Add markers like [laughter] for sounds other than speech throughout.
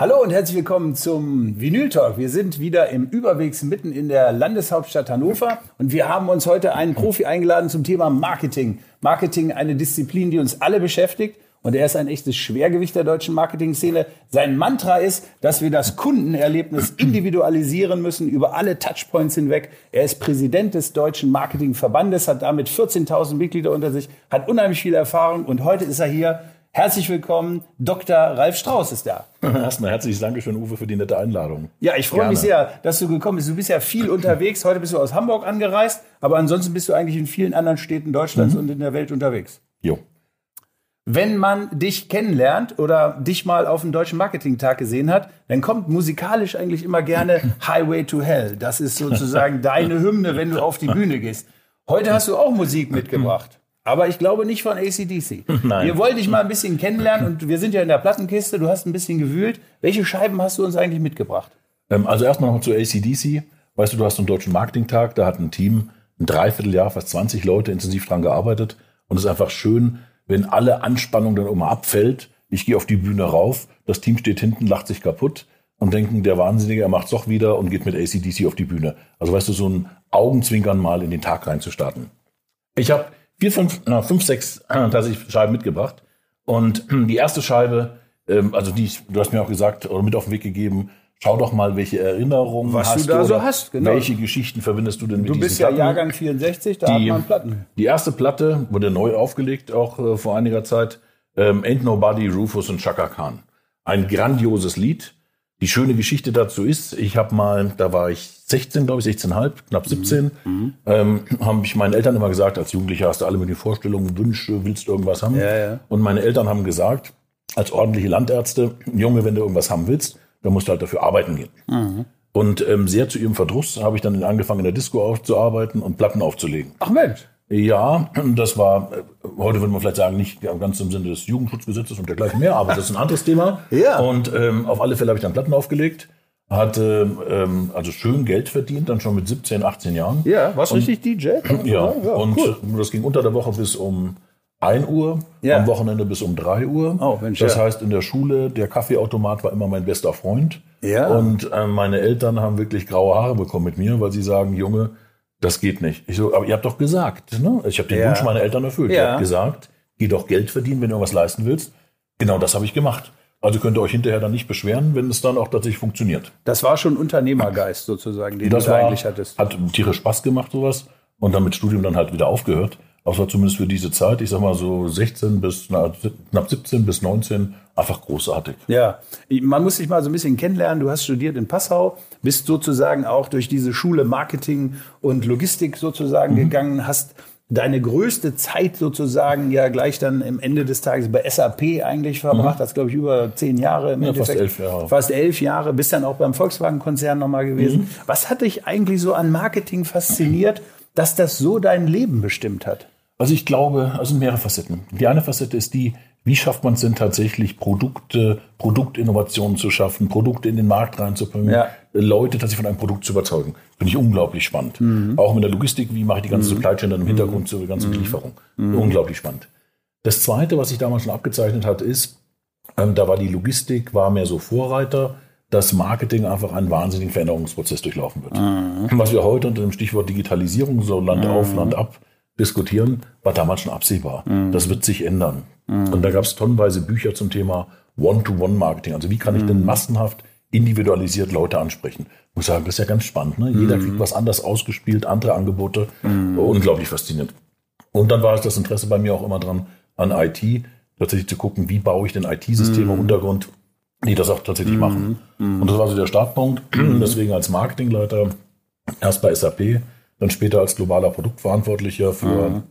Hallo und herzlich willkommen zum Vinyl Talk. Wir sind wieder im Überwegs mitten in der Landeshauptstadt Hannover und wir haben uns heute einen Profi eingeladen zum Thema Marketing. Marketing, eine Disziplin, die uns alle beschäftigt. Und er ist ein echtes Schwergewicht der deutschen Marketing-Szene. Sein Mantra ist, dass wir das Kundenerlebnis individualisieren müssen über alle Touchpoints hinweg. Er ist Präsident des Deutschen Marketingverbandes, hat damit 14.000 Mitglieder unter sich, hat unheimlich viel Erfahrung und heute ist er hier Herzlich willkommen, Dr. Ralf Strauß ist da. [laughs] Erstmal herzliches Dankeschön, Uwe, für die nette Einladung. Ja, ich freue mich sehr, dass du gekommen bist. Du bist ja viel [clears throat] unterwegs. Heute bist du aus Hamburg angereist, aber ansonsten bist du eigentlich in vielen anderen Städten Deutschlands mhm. und in der Welt unterwegs. Jo. Wenn man dich kennenlernt oder dich mal auf dem Deutschen Marketing-Tag gesehen hat, dann kommt musikalisch eigentlich immer gerne [laughs] Highway to Hell. Das ist sozusagen deine Hymne, wenn du auf die Bühne gehst. Heute hast du auch Musik [clears throat] mitgebracht. Aber ich glaube nicht von ACDC. [laughs] Nein. Wir wollen dich mal ein bisschen kennenlernen und wir sind ja in der Plattenkiste. Du hast ein bisschen gewühlt. Welche Scheiben hast du uns eigentlich mitgebracht? Ähm, also erstmal noch zu ACDC. Weißt du, du hast einen deutschen Marketingtag, da hat ein Team ein Dreivierteljahr, fast 20 Leute intensiv dran gearbeitet. Und es ist einfach schön, wenn alle Anspannung dann immer abfällt. Ich gehe auf die Bühne rauf, das Team steht hinten, lacht sich kaputt und denken, der Wahnsinnige, er macht's doch wieder und geht mit ACDC auf die Bühne. Also weißt du, so ein Augenzwinkern mal in den Tag reinzustarten. Ich habe vier, fünf, na, fünf, sechs tatsächlich Scheiben mitgebracht. Und die erste Scheibe, ähm, also die, du hast mir auch gesagt oder mit auf den Weg gegeben, schau doch mal, welche Erinnerungen Was hast du da so hast. Genau. Welche Geschichten verbindest du denn mit Du bist ja Platten? Jahrgang 64, da die, hat man Platten. Die erste Platte wurde neu aufgelegt, auch äh, vor einiger Zeit. Ähm, Ain't Nobody, Rufus und Chaka Khan. Ein grandioses Lied. Die schöne Geschichte dazu ist, ich habe mal, da war ich 16, glaube ich, 16,5, knapp 17, mhm. ähm, haben mich meinen Eltern immer gesagt, als Jugendlicher hast du alle mit den Vorstellungen, Wünsche, willst du irgendwas haben? Ja, ja. Und meine Eltern haben gesagt, als ordentliche Landärzte, Junge, wenn du irgendwas haben willst, dann musst du halt dafür arbeiten gehen. Mhm. Und ähm, sehr zu ihrem Verdruss habe ich dann angefangen, in der Disco aufzuarbeiten und Platten aufzulegen. Ach Mensch. Ja, das war, heute würde man vielleicht sagen, nicht ganz im Sinne des Jugendschutzgesetzes und dergleichen mehr, aber das ist ein anderes Thema. [laughs] ja. Und ähm, auf alle Fälle habe ich dann Platten aufgelegt, hatte ähm, also schön Geld verdient, dann schon mit 17, 18 Jahren. Ja, warst und, richtig DJ? [clears throat] Ja, ja und cool. das ging unter der Woche bis um 1 Uhr, ja. am Wochenende bis um 3 Uhr. Oh, Mensch, das ja. heißt, in der Schule, der Kaffeeautomat war immer mein bester Freund. Ja. Und äh, meine Eltern haben wirklich graue Haare bekommen mit mir, weil sie sagen, Junge, das geht nicht. Ich so, aber ihr habt doch gesagt, ne? Ich habe den ja. Wunsch meiner Eltern erfüllt. Ja. Ihr habt gesagt, geh doch Geld verdienen, wenn du was leisten willst. Genau das habe ich gemacht. Also könnt ihr euch hinterher dann nicht beschweren, wenn es dann auch tatsächlich funktioniert. Das war schon Unternehmergeist sozusagen, den das du war, eigentlich hattest. Hat tierisch Spaß gemacht, sowas. Und dann mit Studium dann halt wieder aufgehört. War zumindest für diese Zeit, ich sag mal so 16 bis na, knapp 17 bis 19, einfach großartig. Ja, man muss sich mal so ein bisschen kennenlernen. Du hast studiert in Passau, bist sozusagen auch durch diese Schule Marketing und Logistik sozusagen mhm. gegangen, hast deine größte Zeit sozusagen ja gleich dann im Ende des Tages bei SAP eigentlich verbracht, mhm. hast glaube ich über zehn Jahre im ja, Endeffekt. Fast elf Jahre. Fast elf Jahre, bist dann auch beim Volkswagen-Konzern nochmal gewesen. Mhm. Was hat dich eigentlich so an Marketing fasziniert, dass das so dein Leben bestimmt hat? Also ich glaube, also mehrere Facetten. Die eine Facette ist die, wie schafft man es denn tatsächlich, Produkte, Produktinnovationen zu schaffen, Produkte in den Markt reinzubringen, ja. Leute tatsächlich von einem Produkt zu überzeugen. Finde ich unglaublich spannend. Mhm. Auch mit der Logistik, wie mache ich die ganze mhm. Supply Chain dann im Hintergrund mhm. zur ganzen mhm. Lieferung. Mhm. Unglaublich spannend. Das zweite, was sich damals schon abgezeichnet hat, ist, ähm, da war die Logistik, war mehr so Vorreiter, dass Marketing einfach einen wahnsinnigen Veränderungsprozess durchlaufen wird. Mhm. Was wir heute unter dem Stichwort Digitalisierung, so Land auf, Land ab, diskutieren, war damals schon absehbar. Mhm. Das wird sich ändern. Mhm. Und da gab es tonnenweise Bücher zum Thema One-to-One-Marketing. Also wie kann ich denn mhm. massenhaft individualisiert Leute ansprechen? Ich muss sagen, das ist ja ganz spannend. Ne? Jeder mhm. kriegt was anders ausgespielt, andere Angebote. Mhm. Unglaublich faszinierend. Und dann war es das Interesse bei mir auch immer dran an IT, tatsächlich zu gucken, wie baue ich denn IT-Systeme im Untergrund, die das auch tatsächlich machen. Und das war so der Startpunkt. [clears throat] Deswegen als Marketingleiter erst bei SAP, dann später als globaler Produktverantwortlicher für mhm.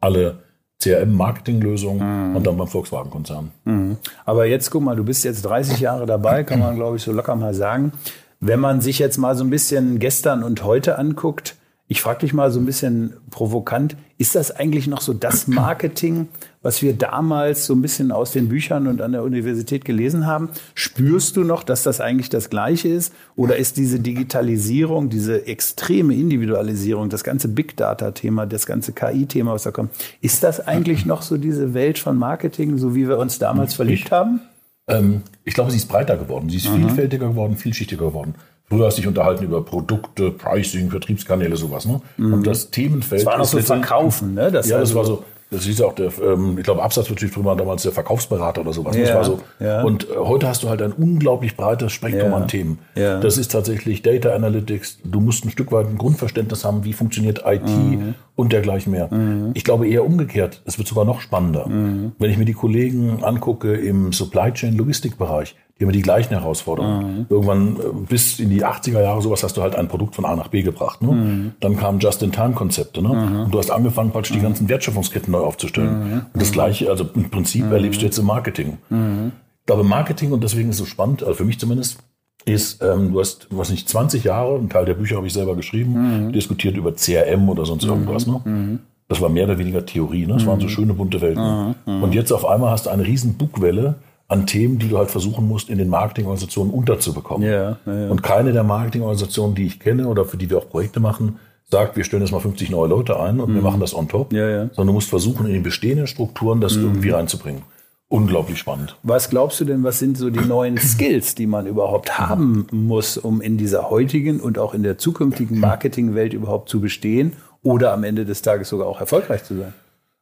alle CRM-Marketinglösungen mhm. und dann beim Volkswagen-Konzern. Mhm. Aber jetzt guck mal, du bist jetzt 30 Jahre dabei, kann man glaube ich so locker mal sagen. Wenn man sich jetzt mal so ein bisschen gestern und heute anguckt, ich frage dich mal so ein bisschen provokant, ist das eigentlich noch so das [clears throat] Marketing, was wir damals so ein bisschen aus den Büchern und an der Universität gelesen haben? Spürst du noch, dass das eigentlich das Gleiche ist? Oder ist diese Digitalisierung, diese extreme Individualisierung, das ganze Big Data-Thema, das ganze KI-Thema, was da kommt, ist das eigentlich noch so diese Welt von Marketing, so wie wir uns damals verliebt haben? Ähm, ich glaube, sie ist breiter geworden. Sie ist mhm. vielfältiger geworden, vielschichtiger geworden. Früher hast du dich unterhalten über Produkte, Pricing, Vertriebskanäle, sowas. Ne? Mhm. Und das Themenfeld. Das war noch so Verkaufen, ne? Das ja, das war so das hieß auch der, ähm, ich glaube, Absatzbetrieb war damals der Verkaufsberater oder sowas. Ja, das war so. Ja. Und äh, heute hast du halt ein unglaublich breites Spektrum ja, an Themen. Ja. Das ist tatsächlich Data Analytics. Du musst ein Stück weit ein Grundverständnis haben, wie funktioniert IT mhm. und dergleichen mehr. Mhm. Ich glaube eher umgekehrt. Es wird sogar noch spannender. Mhm. Wenn ich mir die Kollegen angucke im Supply Chain Logistikbereich, die haben die gleichen Herausforderungen. Mhm. Irgendwann äh, bis in die 80er Jahre sowas hast du halt ein Produkt von A nach B gebracht. Ne? Mhm. Dann kamen Just-in-Time-Konzepte. Ne? Mhm. Und du hast angefangen, praktisch die mhm. ganzen Wertschöpfungsketten neu aufzustellen. Mhm. Und das Gleiche, also im Prinzip erlebst du jetzt im Marketing. Ich glaube, Marketing, und deswegen ist es so spannend, also für mich zumindest, ist, ähm, du hast, was nicht, 20 Jahre, ein Teil der Bücher habe ich selber geschrieben, diskutiert über CRM oder sonst irgendwas. Ne? Das war mehr oder weniger Theorie. Ne? Das waren so schöne bunte Welten. Und jetzt auf einmal hast du eine riesen Bugwelle, an Themen, die du halt versuchen musst, in den Marketingorganisationen unterzubekommen. Ja, ja, ja. Und keine der Marketingorganisationen, die ich kenne oder für die wir auch Projekte machen, sagt, wir stellen jetzt mal 50 neue Leute ein und mhm. wir machen das on top, ja, ja. sondern du musst versuchen, in den bestehenden Strukturen das mhm. irgendwie reinzubringen. Unglaublich spannend. Was glaubst du denn, was sind so die neuen [clears throat] Skills, die man überhaupt haben muss, um in dieser heutigen und auch in der zukünftigen [clears throat] Marketingwelt überhaupt zu bestehen oder am Ende des Tages sogar auch erfolgreich zu sein?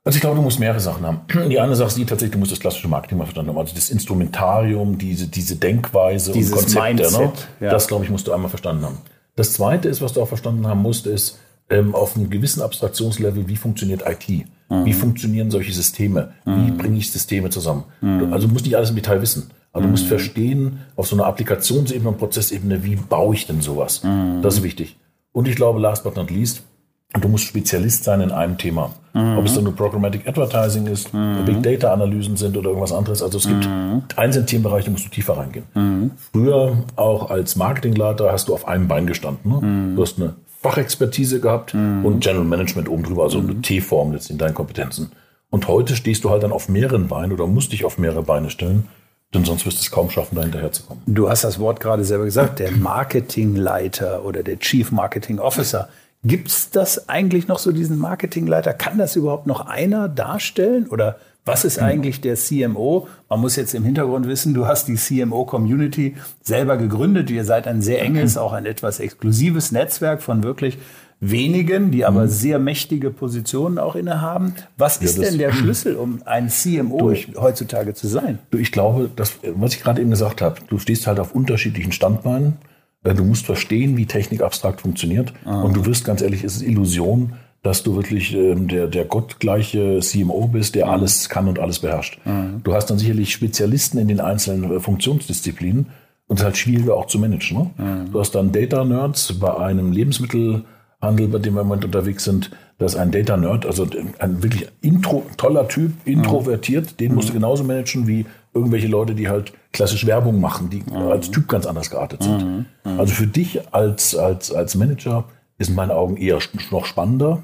Also ich glaube, du musst mehrere Sachen haben. [clears throat] Die eine Sache ist die tatsächlich, du musst das klassische Marketing mal verstanden haben. Also das Instrumentarium, diese, diese Denkweise Dieses und Konzepte. Ne? Mindset, ne? ja. Das, glaube ich, musst du einmal verstanden haben. Das zweite ist, was du auch verstanden haben musst, ist ähm, auf einem gewissen Abstraktionslevel, wie funktioniert IT? Mhm. Wie funktionieren solche Systeme? Mhm. Wie bringe ich Systeme zusammen? Mhm. Also du musst nicht alles im Detail wissen. Aber du musst mhm. verstehen, auf so einer Applikationsebene und Prozessebene, wie baue ich denn sowas? Mhm. Das ist wichtig. Und ich glaube, last but not least, du musst Spezialist sein in einem Thema. Mhm. Ob es dann nur Programmatic Advertising ist, mhm. Big Data Analysen sind oder irgendwas anderes. Also es gibt mhm. einzelne Themenbereiche, da musst du tiefer reingehen. Mhm. Früher auch als Marketingleiter hast du auf einem Bein gestanden. Ne? Mhm. Du hast eine Fachexpertise gehabt mhm. und General Management oben drüber, also eine T-Form jetzt in deinen Kompetenzen. Und heute stehst du halt dann auf mehreren Beinen oder musst dich auf mehrere Beine stellen. Denn sonst wirst du es kaum schaffen, da hinterher zu kommen. Du hast das Wort gerade selber gesagt, der Marketingleiter oder der Chief Marketing Officer. Gibt es das eigentlich noch so, diesen Marketingleiter? Kann das überhaupt noch einer darstellen? Oder was ist eigentlich der CMO? Man muss jetzt im Hintergrund wissen, du hast die CMO-Community selber gegründet. Ihr seid ein sehr enges, auch ein etwas exklusives Netzwerk von wirklich wenigen, die aber mhm. sehr mächtige Positionen auch innehaben. Was ist ja, denn der [clears throat] Schlüssel, um ein CMO durch, heutzutage zu sein? Du, ich glaube, das, was ich gerade eben gesagt habe, du stehst halt auf unterschiedlichen Standbeinen. Du musst verstehen, wie Technik abstrakt funktioniert. Ah. Und du wirst ganz ehrlich, es ist Illusion, dass du wirklich ähm, der, der gottgleiche CMO bist, der mhm. alles kann und alles beherrscht. Mhm. Du hast dann sicherlich Spezialisten in den einzelnen äh, Funktionsdisziplinen und es ist halt schwieriger auch zu managen. Ne? Mhm. Du hast dann Data-Nerds bei einem Lebensmittelhandel, bei dem wir im Moment unterwegs sind. Da ist ein Data-Nerd, also ein wirklich intro, toller Typ, introvertiert, den musst du genauso managen wie irgendwelche Leute, die halt klassisch Werbung machen, die mhm. als Typ ganz anders geartet sind. Mhm. Mhm. Also für dich als, als, als Manager ist in meinen Augen eher noch spannender,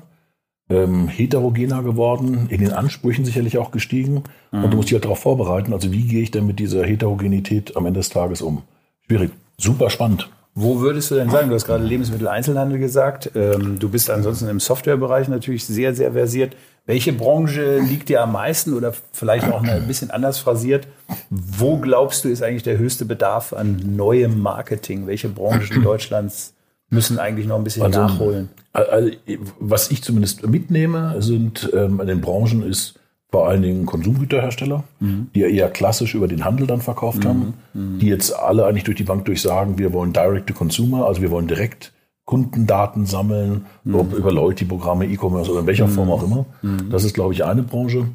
ähm, heterogener geworden, in den Ansprüchen sicherlich auch gestiegen. Und du mhm. musst dich halt darauf vorbereiten, also wie gehe ich denn mit dieser Heterogenität am Ende des Tages um? Schwierig. Super spannend. Wo würdest du denn sagen? Du hast gerade Lebensmitteleinzelhandel gesagt. Ähm, du bist ansonsten im Softwarebereich natürlich sehr, sehr versiert. Welche Branche liegt dir am meisten oder vielleicht auch ein bisschen anders phrasiert? Wo glaubst du, ist eigentlich der höchste Bedarf an neuem Marketing? Welche Branchen [clears throat] Deutschlands müssen eigentlich noch ein bisschen also, nachholen? Also, was ich zumindest mitnehme, sind ähm, in den Branchen ist vor allen Dingen Konsumgüterhersteller, mhm. die ja eher klassisch über den Handel dann verkauft mhm. haben, mhm. die jetzt alle eigentlich durch die Bank durchsagen, wir wollen Direct to Consumer, also wir wollen direkt Kundendaten sammeln, mhm. ob über Loyalty-Programme, E-Commerce oder in welcher mhm. Form auch immer. Mhm. Das ist, glaube ich, eine Branche.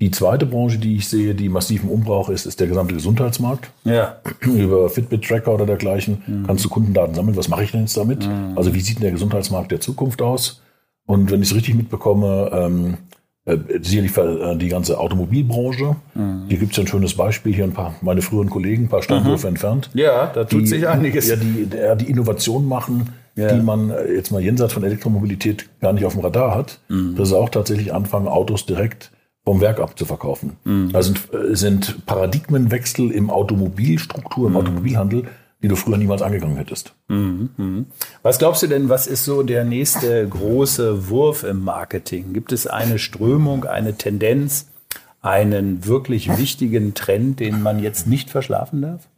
Die zweite Branche, die ich sehe, die massiven Umbrauch ist, ist der gesamte Gesundheitsmarkt. Ja. [clears throat] Über Fitbit-Tracker oder dergleichen mhm. kannst du Kundendaten sammeln. Was mache ich denn jetzt damit? Mhm. Also wie sieht denn der Gesundheitsmarkt der Zukunft aus? Und wenn ich es richtig mitbekomme, ähm, äh, sicherlich äh, die ganze Automobilbranche. Mhm. Hier gibt es ja ein schönes Beispiel, hier ein paar meine früheren Kollegen, ein paar Standhöfe mhm. entfernt. Ja, da tut die, sich einiges. Ja, die, die Innovation machen, ja. die man äh, jetzt mal jenseits von Elektromobilität gar nicht auf dem Radar hat. Mhm. Das ist auch tatsächlich anfangen, Autos direkt vom Werk ab zu verkaufen. Mhm. Also sind, äh, sind Paradigmenwechsel im Automobilstruktur, im mhm. Automobilhandel, die du früher niemals angegangen hättest. Mhm. mhm. Was glaubst du denn, was ist so der nächste große Wurf im Marketing? Gibt es eine Strömung, eine Tendenz, einen wirklich wichtigen Trend, den man jetzt nicht verschlafen darf?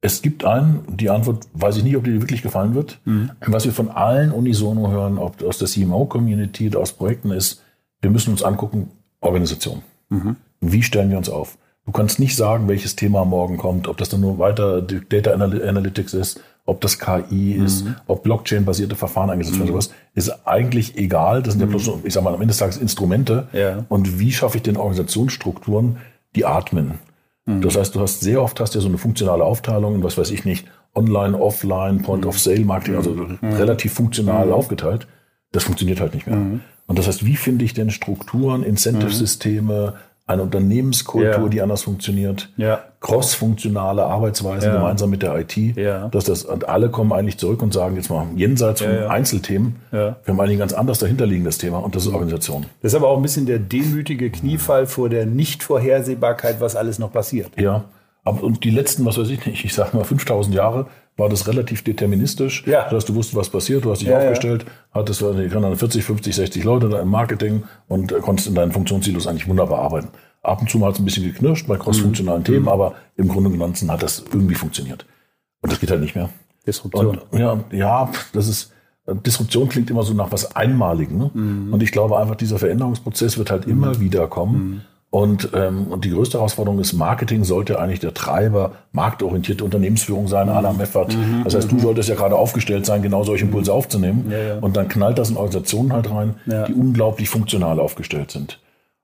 Es gibt einen, die Antwort weiß ich nicht, ob dir wirklich gefallen wird. Mhm. Was wir von allen unisono hören, ob aus der CMO-Community oder aus Projekten ist, wir müssen uns angucken, Organisation. Mhm. Wie stellen wir uns auf? Du kannst nicht sagen, welches Thema morgen kommt, ob das dann nur weiter Data Analytics ist, ob das KI mhm. ist, ob Blockchain-basierte Verfahren eingesetzt werden, mhm. sowas, ist eigentlich egal. Das sind ja bloß, ich sag mal, am Ende des Tages Instrumente. Ja. Und wie schaffe ich denn Organisationsstrukturen, die atmen? Mhm. Das heißt, du hast sehr oft hast ja so eine funktionale Aufteilung, was weiß ich nicht, Online, Offline, Point mhm. of Sale Marketing, also mhm. relativ funktional mhm. aufgeteilt. Das funktioniert halt nicht mehr. Mhm. Und das heißt, wie finde ich denn Strukturen, Incentive-Systeme, eine Unternehmenskultur, ja. die anders funktioniert, ja. cross-funktionale Arbeitsweisen ja. gemeinsam mit der IT, ja. dass das und alle kommen eigentlich zurück und sagen jetzt mal jenseits von Einzelthemen, wir haben eigentlich ein ganz anders dahinterliegendes Thema und das ist Organisation. Das ist aber auch ein bisschen der demütige Kniefall vor der Nichtvorhersehbarkeit, was alles noch passiert. Ja, aber und die letzten, was weiß ich nicht, ich sage mal 5000 Jahre, war das relativ deterministisch. Ja. Das heißt, du wusstest, was passiert, du hast dich ja, aufgestellt, ja. hattest dann 40, 50, 60 Leute da im Marketing und konntest in deinen Funktionssilos eigentlich wunderbar arbeiten. Ab und zu mal hat es ein bisschen geknirscht bei crossfunktionalen mhm. Themen, mhm. aber im Grunde genommen hat das irgendwie funktioniert. Und das geht halt nicht mehr. Disruption. Und, ja, ja, das ist, Disruption klingt immer so nach was Einmaligen. Ne? Mhm. Und ich glaube einfach, dieser Veränderungsprozess wird halt immer mhm. wieder kommen. Mhm. Und, ähm, und die größte Herausforderung ist, Marketing sollte eigentlich der Treiber, marktorientierte Unternehmensführung sein, mhm. à la Meffert. Mhm. Das heißt, du mhm. solltest ja gerade aufgestellt sein, genau solche Impulse aufzunehmen. Ja, ja. Und dann knallt das in Organisationen halt rein, ja. die unglaublich funktional aufgestellt sind.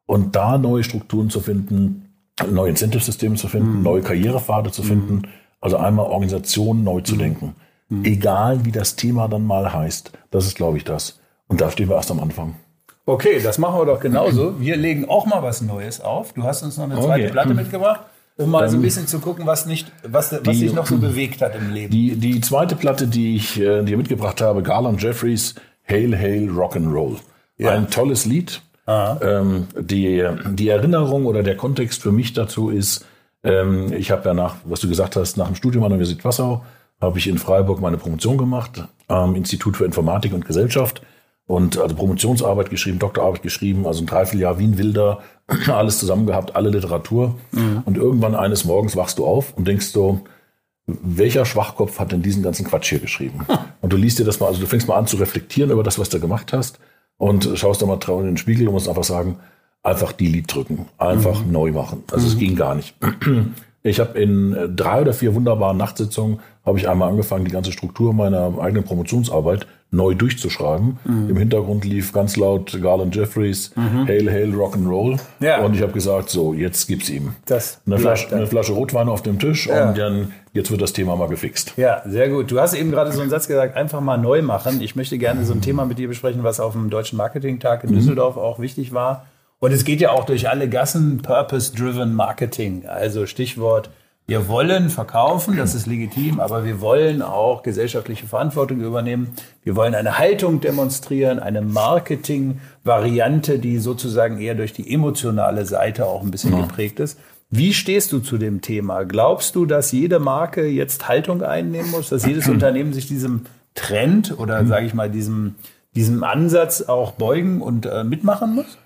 Und da neue Strukturen zu finden, neue Incentive-Systeme zu finden, mhm. neue Karrierepfade zu finden, mhm. also einmal Organisationen neu zu mhm. denken. Egal wie das Thema dann mal heißt, das ist, glaube ich, das. Und da stehen wir erst am Anfang. Okay, das machen wir doch genauso. Wir legen auch mal was Neues auf. Du hast uns noch eine zweite okay. Platte mitgebracht, um mal so ein bisschen zu gucken, was, nicht, was, was die, sich noch so [clears throat] bewegt hat im Leben. Die, die zweite Platte, die ich äh, dir mitgebracht habe, Garland Jeffries, Hail, Hail, Rock'n'Roll. Ja. Ein tolles Lied. Ähm, die, die Erinnerung oder der Kontext für mich dazu ist, ähm, ich habe ja nach, was du gesagt hast, nach dem Studium an der Universität Passau, habe ich in Freiburg meine Promotion gemacht am Institut für Informatik und Gesellschaft und also Promotionsarbeit geschrieben, Doktorarbeit geschrieben, also ein Dreivierteljahr wie ein Wilder, [clears throat] alles zusammen gehabt, alle Literatur. Mhm. Und irgendwann eines Morgens wachst du auf und denkst so, welcher Schwachkopf hat denn diesen ganzen Quatsch hier geschrieben? Hm. [laughs] Und du liest dir das mal, also du fängst mal an zu reflektieren über das, was du gemacht hast und schaust da mal traurig in den Spiegel und musst einfach sagen, einfach Delete drücken, einfach mhm. neu machen. Also mhm. es ging gar nicht. [clears throat] Ich habe in äh, drei oder vier wunderbaren Nachtsitzungen habe ich einmal angefangen, die ganze Struktur meiner eigenen Promotionsarbeit neu durchzuschreiben. Mhm. Im Hintergrund lief ganz laut Garland Jeffries, mhm. Hail, Hail, Rock'n'Roll. Ja. Und ich habe gesagt, so, jetzt gibt's ihm. Das eine, Flasche, eine Flasche Rotwein auf dem Tisch ja. und dann, jetzt wird das Thema mal gefixt. Ja, sehr gut. Du hast eben gerade so einen Satz gesagt, einfach mal neu machen. Ich möchte gerne so ein Thema mit dir besprechen, was auf dem Deutschen Marketing-Tag in mhm. Düsseldorf auch wichtig war. Und es geht ja auch durch alle Gassen Purpose-Driven Marketing. Also Stichwort, wir wollen verkaufen, das ist legitim, aber wir wollen auch gesellschaftliche Verantwortung übernehmen. Wir wollen eine Haltung demonstrieren, eine Marketing-Variante, die sozusagen eher durch die emotionale Seite auch ein bisschen ja. geprägt ist. Wie stehst du zu dem Thema? Glaubst du, dass jede Marke jetzt Haltung einnehmen muss, dass jedes [clears throat] Unternehmen sich diesem Trend oder sage ich mal diesem, diesem Ansatz auch beugen und äh, mitmachen muss?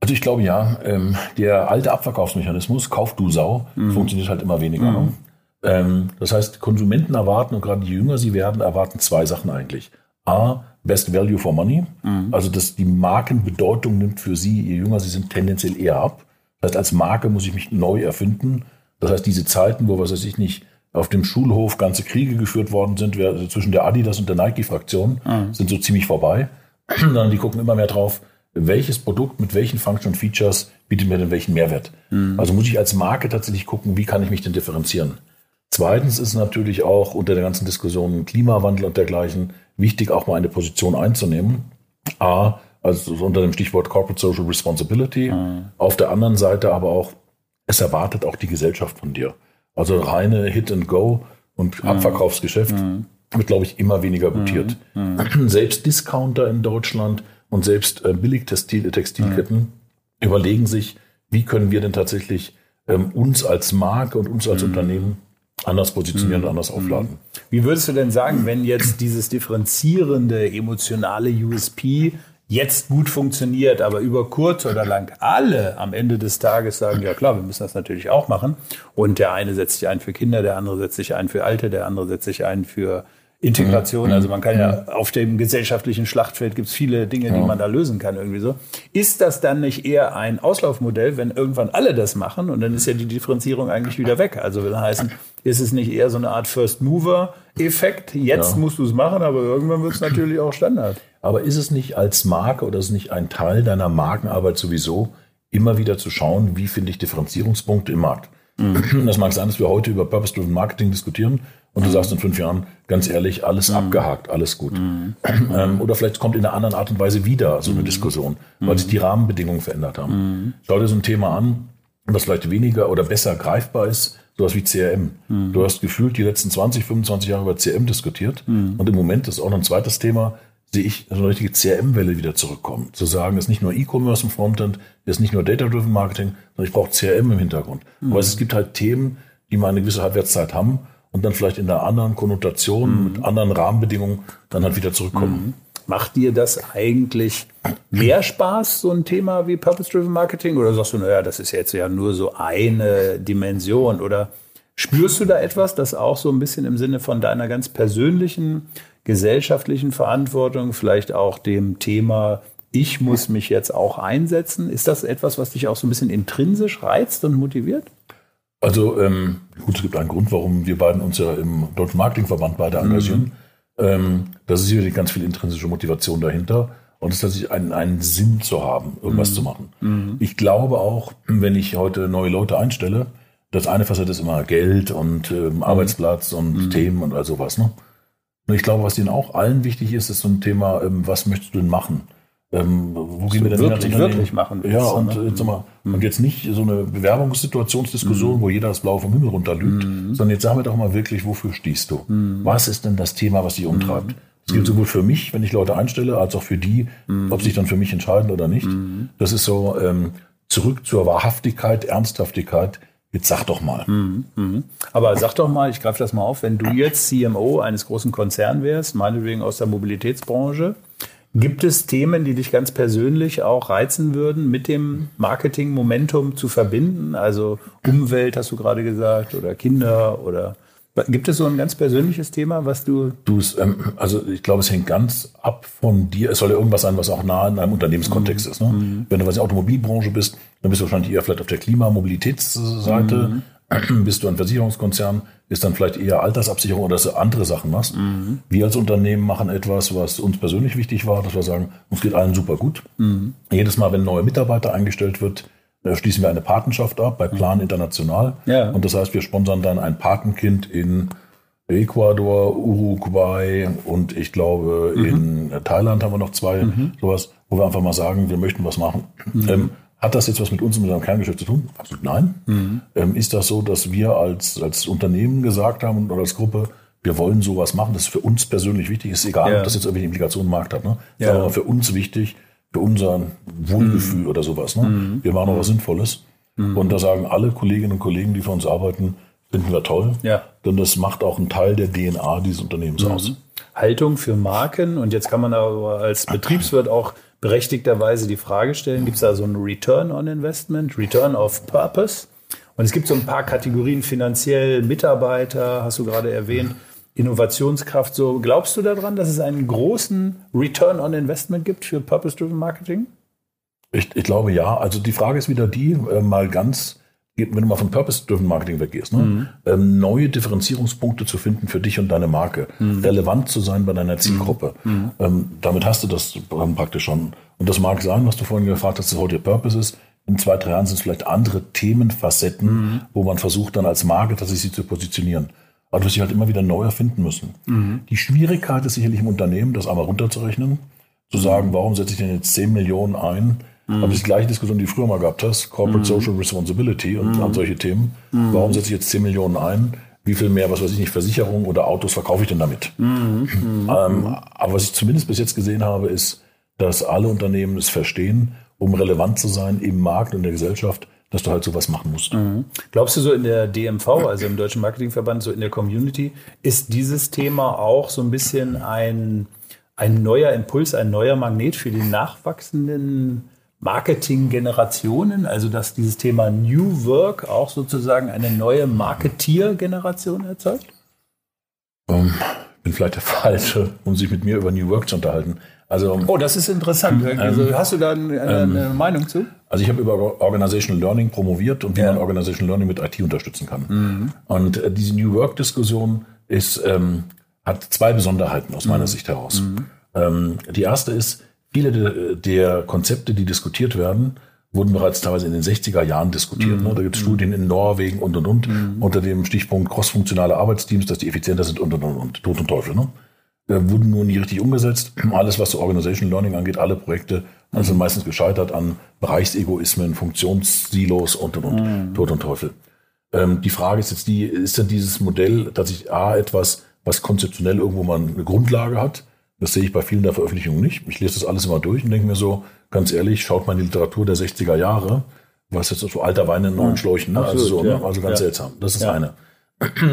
Also ich glaube ja, ähm, der alte Abverkaufsmechanismus, kauf du Sau, mhm. funktioniert halt immer weniger. Mhm. Ähm, das heißt, Konsumenten erwarten, und gerade je jünger sie werden, erwarten zwei Sachen eigentlich. A, Best Value for Money, mhm. also dass die Markenbedeutung nimmt für sie, je jünger sie sind, tendenziell eher ab. Das heißt, als Marke muss ich mich neu erfinden. Das heißt, diese Zeiten, wo, was weiß ich nicht, auf dem Schulhof ganze Kriege geführt worden sind, also zwischen der Adidas und der Nike-Fraktion, mhm. sind so ziemlich vorbei. [clears throat] Sondern die gucken immer mehr drauf, welches Produkt mit welchen Function Features bietet mir denn welchen Mehrwert. Mhm. Also muss ich als Marke tatsächlich gucken, wie kann ich mich denn differenzieren. Zweitens ist natürlich auch unter der ganzen Diskussion Klimawandel und dergleichen wichtig, auch mal eine Position einzunehmen. A, also unter dem Stichwort Corporate Social Responsibility. Mhm. Auf der anderen Seite aber auch, es erwartet auch die Gesellschaft von dir. Also reine Hit and Go und mhm. Abverkaufsgeschäft mhm. wird, glaube ich, immer weniger gutiert. Mhm. Mhm. Selbst Discounter in Deutschland und selbst äh, Billigtextilketten mhm. überlegen sich, wie können wir denn tatsächlich ähm, uns als Marke und uns als mhm. Unternehmen anders positionieren und mhm. anders aufladen. Wie würdest du denn sagen, wenn jetzt dieses differenzierende emotionale USP jetzt gut funktioniert, aber über kurz oder lang alle am Ende des Tages sagen, ja klar, wir müssen das natürlich auch machen. Und der eine setzt sich ein für Kinder, der andere setzt sich ein für Alte, der andere setzt sich ein für Integration. Also man kann ja auf dem gesellschaftlichen Schlachtfeld gibt es viele Dinge, die man da lösen kann irgendwie so. Ist das dann nicht eher ein Auslaufmodell, wenn irgendwann alle das machen und dann ist ja die Differenzierung eigentlich wieder weg? Also will heißen, ist es nicht eher so eine Art First Mover Effekt? Jetzt ja. musst du es machen, aber irgendwann wird es natürlich auch Standard. Aber ist es nicht als Marke oder ist es nicht ein Teil deiner Markenarbeit sowieso, immer wieder zu schauen, wie finde ich Differenzierungspunkte im Markt? Mhm. Das mag sein, dass wir heute über Purpose-Driven Marketing diskutieren und du sagst in fünf Jahren, ganz ehrlich, alles mhm. abgehakt, alles gut. Mhm. [clears throat] Ähm, oder vielleicht kommt in einer anderen Art und Weise wieder so eine mhm. Diskussion, weil sich die Rahmenbedingungen verändert haben. Mhm. Schau dir so ein Thema an, was vielleicht weniger oder besser greifbar ist, sowas wie CRM. Mhm. Du hast gefühlt die letzten 20, 25 Jahre über CRM diskutiert und im Moment ist auch noch ein zweites Thema, sehe ich so eine richtige CRM-Welle wieder zurückkommen. Zu sagen, es ist nicht nur E-Commerce im Frontend, es ist nicht nur Data-Driven Marketing, sondern ich brauche CRM im Hintergrund. Mhm. Aber es gibt halt Themen, die mal eine gewisse Halbwertszeit haben und dann vielleicht in einer anderen Konnotation, mhm. mit anderen Rahmenbedingungen dann halt wieder zurückkommen. Mhm. Macht dir das eigentlich mehr Spaß, so ein Thema wie Purpose-Driven Marketing? Oder sagst du, naja, das ist jetzt ja nur so eine Dimension? Oder spürst du da etwas, das auch so ein bisschen im Sinne von deiner ganz persönlichen gesellschaftlichen Verantwortung, vielleicht auch dem Thema, ich muss mich jetzt auch einsetzen. Ist das etwas, was dich auch so ein bisschen intrinsisch reizt und motiviert? Also ähm, gut, es gibt einen Grund, warum wir beiden uns ja im Deutschen Marketingverband beide engagieren. Mhm. Ähm, das ist sicherlich ganz viel intrinsische Motivation dahinter. Und es ist tatsächlich einen, einen Sinn zu haben, irgendwas mhm. zu machen. Mhm. Ich glaube auch, wenn ich heute neue Leute einstelle, das eine Facette ist immer Geld und ähm, Arbeitsplatz und mhm. Themen und all sowas. Ne? Und ich glaube, was ihnen auch allen wichtig ist, ist so ein Thema, ähm, was möchtest du denn machen? Ähm, wo gehen wir denn wirklich, hin wirklich machen Ja, und, ne? jetzt mal, mhm. und jetzt nicht so eine Bewerbungssituationsdiskussion, mhm. wo jeder das Blaue vom Himmel runterlügt, mhm. sondern jetzt sagen wir doch mal wirklich, wofür stehst du? Mhm. Was ist denn das Thema, was dich umtreibt? Das gilt mhm. sowohl für mich, wenn ich Leute einstelle, als auch für die, mhm. ob sich dann für mich entscheiden oder nicht. Das ist so ähm, zurück zur Wahrhaftigkeit, Ernsthaftigkeit, Jetzt sag doch mal. Mhm, mhm. Aber sag doch mal, ich greife das mal auf, wenn du jetzt CMO eines großen Konzerns wärst, meinetwegen aus der Mobilitätsbranche, gibt es Themen, die dich ganz persönlich auch reizen würden, mit dem Marketing-Momentum zu verbinden? Also Umwelt, hast du gerade gesagt, oder Kinder oder Gibt es so ein ganz persönliches Thema, was du. Du ähm, also ich glaube, es hängt ganz ab von dir. Es soll ja irgendwas sein, was auch nah in einem Unternehmenskontext mhm. ist. Ne? Mhm. Wenn du was in der Automobilbranche bist, dann bist du wahrscheinlich eher vielleicht auf der Klimamobilitätsseite. Mhm. [clears throat] Bist du ein Versicherungskonzern, ist dann vielleicht eher Altersabsicherung oder dass du andere Sachen machst. Mhm. Wir als Unternehmen machen etwas, was uns persönlich wichtig war, dass wir sagen, uns geht allen super gut. Mhm. Jedes Mal, wenn ein neuer Mitarbeiter eingestellt wird, schließen wir eine Patenschaft ab bei Plan International. Ja. Und das heißt, wir sponsern dann ein Patenkind in Ecuador, Uruguay und ich glaube mhm. in Thailand haben wir noch zwei, mhm. sowas, wo wir einfach mal sagen, wir möchten was machen. Mhm. Ähm, hat das jetzt was mit uns und mit unserem Kerngeschäft zu tun? Absolut nein. Mhm. Ähm, ist das so, dass wir als, als Unternehmen gesagt haben oder als Gruppe, wir wollen sowas machen, das ist für uns persönlich wichtig, ist egal, ja. ob das jetzt irgendwelche Implikationen im Markt hat. Ne? Ja. aber für uns wichtig, für unser Wohlgefühl mhm. oder sowas. Ne? Mhm. Wir machen noch was Sinnvolles. Mhm. Und da sagen alle Kolleginnen und Kollegen, die für uns arbeiten, finden wir toll. Ja. Denn das macht auch einen Teil der DNA dieses Unternehmens mhm. aus. Haltung für Marken. Und jetzt kann man aber als Betriebswirt auch berechtigterweise die Frage stellen, gibt es da so ein Return on Investment, Return of Purpose? Und es gibt so ein paar Kategorien finanziell, Mitarbeiter, hast du gerade erwähnt. Innovationskraft. So glaubst du daran, dass es einen großen Return on Investment gibt für Purpose-Driven Marketing? Ich, ich, glaube ja. Also die Frage ist wieder die, äh, mal ganz, wenn du mal von Purpose-Driven Marketing weggehst, ne? Mhm. ähm, neue Differenzierungspunkte zu finden für dich und deine Marke, mhm. relevant zu sein bei deiner Zielgruppe. Mhm. mhm. Ähm, damit hast du das praktisch schon. Und das mag sein, was du vorhin gefragt hast, dass heute Purpose ist. In zwei, drei Jahren sind es vielleicht andere Themenfacetten, mhm. wo man versucht dann als Marke tatsächlich sie zu positionieren weil du sie halt immer wieder neu erfinden müssen. Mhm. Die Schwierigkeit ist sicherlich im Unternehmen, das einmal runterzurechnen, zu sagen, warum setze ich denn jetzt 10 Millionen ein? Mhm. Aber die gleiche Diskussion, die du früher mal gehabt hast, Corporate mhm. Social Responsibility und mhm. solche Themen. Mhm. Warum setze ich jetzt 10 Millionen ein? Wie viel mehr, was weiß ich nicht, Versicherung oder Autos verkaufe ich denn damit? Mhm. Ähm, aber was ich zumindest bis jetzt gesehen habe, ist, dass alle Unternehmen es verstehen, um relevant zu sein im Markt und in der Gesellschaft, dass du halt sowas machen musst. Mhm. Glaubst du so in der DMV, also im Deutschen Marketingverband, so in der Community, ist dieses Thema auch so ein bisschen ein, ein neuer Impuls, ein neuer Magnet für die nachwachsenden Marketing-Generationen, also dass dieses Thema New Work auch sozusagen eine neue Marketier-Generation erzeugt? Um, ähm, bin vielleicht der Falsche, um sich mit mir über New Work zu unterhalten. Also, oh, das ist interessant. Ähm, also, hast du da eine, eine ähm, Meinung zu? Also ich habe über Organizational Learning promoviert und wie ja. man Organizational Learning mit IT unterstützen kann. Mhm. Und äh, diese New Work-Diskussion ist, ähm, hat zwei Besonderheiten aus meiner mhm. Sicht heraus. Mhm. Ähm, die erste ist, viele de, der Konzepte, die diskutiert werden, wurden bereits teilweise in den 60er Jahren diskutiert. Mhm. Ne? Da gibt es mhm. Studien in Norwegen und und und unter dem Stichpunkt crossfunktionale Arbeitsteams, dass die effizienter sind und und und und Tod und Teufel. Ne? Wurden nur nie richtig umgesetzt. Alles, was so Organization Learning angeht, alle Projekte mhm. sind meistens gescheitert an Bereichsegoismen, Funktionssilos und und und mhm. Tod und Teufel. Ähm, die Frage ist jetzt die, ist denn dieses Modell tatsächlich A etwas, was konzeptionell irgendwo mal eine Grundlage hat? Das sehe ich bei vielen der Veröffentlichungen nicht. Ich lese das alles immer durch und denke mir so, ganz ehrlich, schaut mal in die Literatur der 60er Jahre, was jetzt so alter Wein in neuen mhm. Schläuchen, ne? also, so, ne? ja. also ganz ja. seltsam. Das ist ja. eine.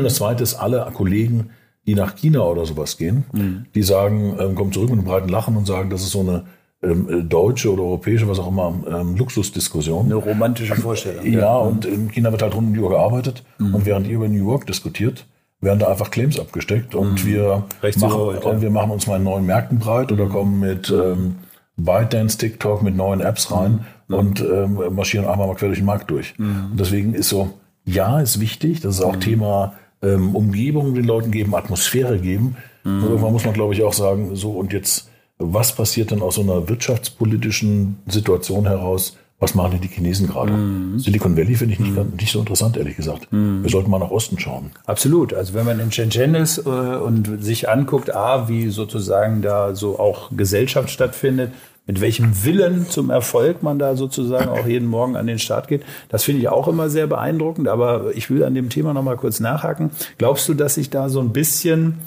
Das zweite ist, alle Kollegen, die nach China oder sowas gehen, mhm. die sagen, ähm, kommen zurück mit einem breiten Lachen und sagen, das ist so eine ähm, äh, deutsche oder europäische, was auch immer, ähm, Luxusdiskussion. Eine romantische Vorstellung. Ja, ja. und in China wird halt rund um die Uhr gearbeitet mhm. und während ihr über New York diskutiert, werden da einfach Claims abgesteckt und mhm. wir, machen, Welt, ja. und wir machen uns mal in neuen Märkten breit oder mhm. kommen mit ähm, ByteDance, TikTok, mit neuen Apps rein mhm. und ähm, marschieren einmal mal quer durch den Markt durch. Mhm. Und deswegen ist so, ja, ist wichtig, das ist auch Thema ähm, Umgebung den Leuten geben, Atmosphäre geben. Mhm. Irgendwann muss man, glaube ich, auch sagen, so und jetzt, was passiert denn aus so einer wirtschaftspolitischen Situation heraus? Was machen denn die Chinesen gerade? Mhm. Silicon Valley finde ich nicht, mhm. nicht so interessant, ehrlich gesagt. Mhm. Wir sollten mal nach Osten schauen. Absolut. Also wenn man in Shenzhen ist äh, und sich anguckt, A, wie sozusagen da so auch Gesellschaft stattfindet, mit welchem Willen zum Erfolg man da sozusagen auch jeden Morgen an den Start geht. Das finde ich auch immer sehr beeindruckend. Aber ich will an dem Thema noch mal kurz nachhaken. Glaubst du, dass sich da so ein bisschen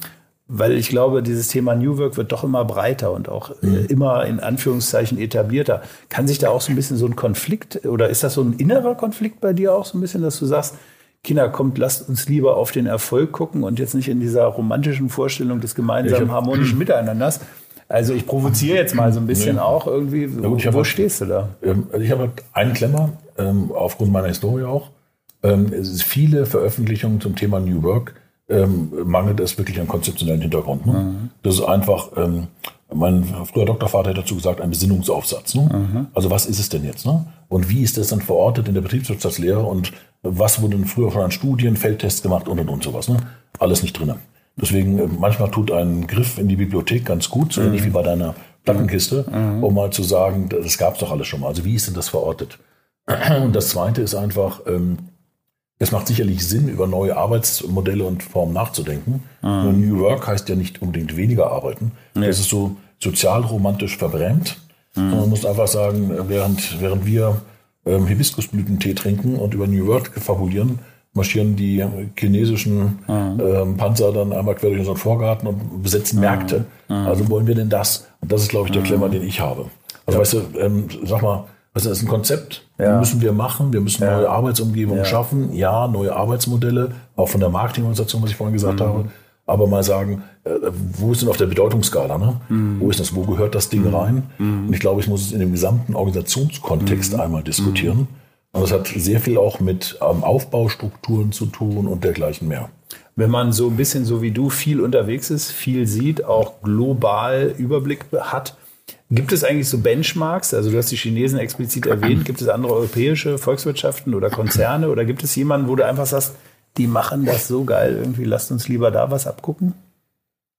weil ich glaube, dieses Thema New Work wird doch immer breiter und auch äh, mhm. immer in Anführungszeichen etablierter. Kann sich da auch so ein bisschen so ein Konflikt oder ist das so ein innerer Konflikt bei dir auch so ein bisschen, dass du sagst, Kinder, kommt, lasst uns lieber auf den Erfolg gucken und jetzt nicht in dieser romantischen Vorstellung des gemeinsamen harmonischen [clears throat] Miteinanders. Also ich provoziere jetzt mal so ein bisschen nee. auch irgendwie. Wo, gut, wo stehst du da? Ähm, also ich habe einen Klemmer, ähm, aufgrund meiner Historie auch. Ähm, es ist viele Veröffentlichungen zum Thema New Work ähm, mangelt es wirklich an konzeptionellen Hintergrund. Ne? Mhm. Das ist einfach, ähm, mein früher Doktorvater hat dazu gesagt, ein Besinnungsaufsatz. Ne? Mhm. Also was ist es denn jetzt? Ne? Und wie ist das dann verortet in der Betriebswirtschaftslehre und was wurde denn früher schon an Studien, Feldtests gemacht und und und sowas? Ne? Alles nicht drin. Deswegen, äh, manchmal tut ein Griff in die Bibliothek ganz gut, so mhm. ähnlich wie bei deiner Plattenkiste, mhm. um mal zu sagen, das gab es doch alles schon mal. Also wie ist denn das verortet? [clears throat] Und das Zweite ist einfach, ähm, es macht sicherlich Sinn, über neue Arbeitsmodelle und Formen nachzudenken. Mhm. New Work heißt ja nicht unbedingt weniger arbeiten. Nee. Das ist so sozialromantisch verbrämt. Mhm. Man muss einfach sagen, während, während wir ähm, Hibiskusblütentee trinken und über New Work fabulieren, marschieren die chinesischen mhm. ähm, Panzer dann einmal quer durch unseren Vorgarten und besetzen Märkte. Mhm. Also wollen wir denn das? Und das ist, glaube ich, der Klemmer, den ich habe. Also ja. weißt du, ähm, sag mal, also das ist ein Konzept, ja. müssen wir machen. Wir müssen ja. neue Arbeitsumgebungen ja. schaffen. Ja, neue Arbeitsmodelle, auch von der Marketingorganisation, was ich vorhin gesagt mhm. habe. Aber mal sagen, äh, wo ist denn auf der Bedeutungsskala? Ne? Mhm. Wo ist das? Wo gehört das Ding mhm. rein? Mhm. Und ich glaube, ich muss es in dem gesamten Organisationskontext mhm. einmal diskutieren. Und das hat sehr viel auch mit ähm, Aufbaustrukturen zu tun und dergleichen mehr. Wenn man so ein bisschen so wie du viel unterwegs ist, viel sieht, auch global Überblick hat, Gibt es eigentlich so Benchmarks? Also du hast die Chinesen explizit erwähnt. Gibt es andere europäische Volkswirtschaften oder Konzerne? Oder gibt es jemanden, wo du einfach sagst, die machen das so geil, irgendwie lasst uns lieber da was abgucken?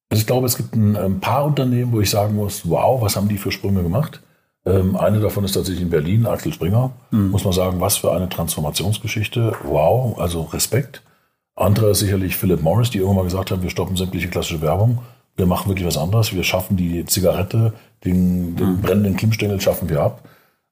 Also ich glaube, es gibt ein, ein paar Unternehmen, wo ich sagen muss, wow, was haben die für Sprünge gemacht? Ähm, eine davon ist tatsächlich in Berlin, Axel Springer. Mhm. Muss man sagen, was für eine Transformationsgeschichte. Wow, also Respekt. Andere ist sicherlich Philip Morris, die irgendwann mal gesagt haben, wir stoppen sämtliche klassische Werbung. Wir machen wirklich was anderes. Wir schaffen die Zigarette den, den mhm. brennenden Klimmstängel schaffen wir ab.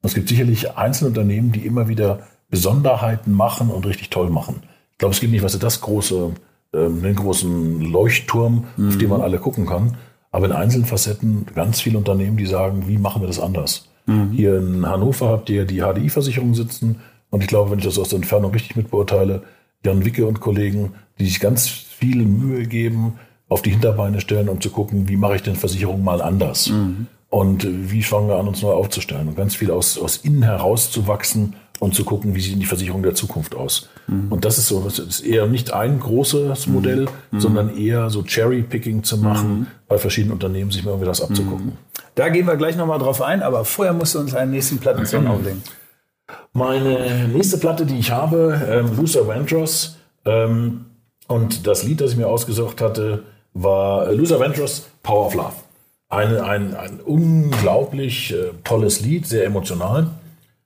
Und es gibt sicherlich Einzelunternehmen, die immer wieder Besonderheiten machen und richtig toll machen. Ich glaube, es gibt nicht, was ist das große, ähm, den großen Leuchtturm, mhm. auf den man alle gucken kann. Aber in einzelnen Facetten ganz viele Unternehmen, die sagen, wie machen wir das anders? Mhm. Hier in Hannover habt ihr die HDI-Versicherung sitzen. Und ich glaube, wenn ich das aus der Entfernung richtig mitbeurteile, Jan Wicke und Kollegen, die sich ganz viel Mühe geben, auf die Hinterbeine stellen, um zu gucken, wie mache ich denn Versicherung mal anders? Mhm. Und wie fangen wir an, uns neu aufzustellen? Und ganz viel aus, aus innen heraus zu wachsen und zu gucken, wie sieht die Versicherung der Zukunft aus. Mhm. Und das ist so, das ist eher nicht ein großes Modell, mhm. sondern eher so Cherry-Picking zu machen, mhm. bei verschiedenen Unternehmen sich mal irgendwie das abzugucken. Da gehen wir gleich nochmal drauf ein, aber vorher musst du uns einen nächsten Plattensong auflegen. Meine nächste Platte, die ich habe, ähm, Luther Vandross, ähm, und das Lied, das ich mir ausgesucht hatte, war Luther Vandross, Power of Love. Eine, ein, ein unglaublich äh, tolles Lied, sehr emotional.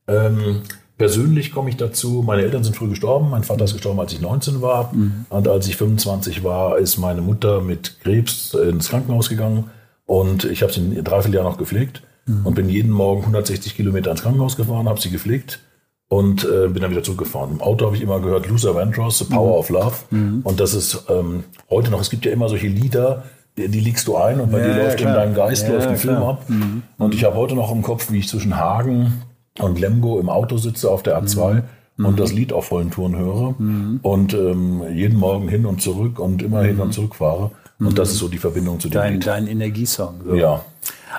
Ähm, persönlich komme ich dazu, meine Eltern sind früh gestorben. Mein Vater ist gestorben, als ich 19 war. Mhm. Und als ich 25 war, ist meine Mutter mit Krebs ins Krankenhaus gegangen. Und ich habe sie ein Dreivierteljahr noch gepflegt mhm. und bin jeden Morgen 160 Kilometer ins Krankenhaus gefahren, habe sie gepflegt und äh, bin dann wieder zurückgefahren. Im Auto habe ich immer gehört Luther Vandross, The Power mhm. of Love. Mhm. Und das ist ähm, heute noch, es gibt ja immer solche Lieder, die, liegst du ein und bei ja, dir läuft ja, in deinem Geist ja, läuft ein Film ab. Mhm. Und ich habe heute noch im Kopf, wie ich zwischen Hagen und Lemgo im Auto sitze auf der A2 mhm. und das Lied auf vollen Touren höre mhm. und ähm, jeden Morgen hin und zurück und immer hin und mhm. zurück fahre. Und das ist so die Verbindung zu dem dein, Lied. Dein Energiesong. So. Ja.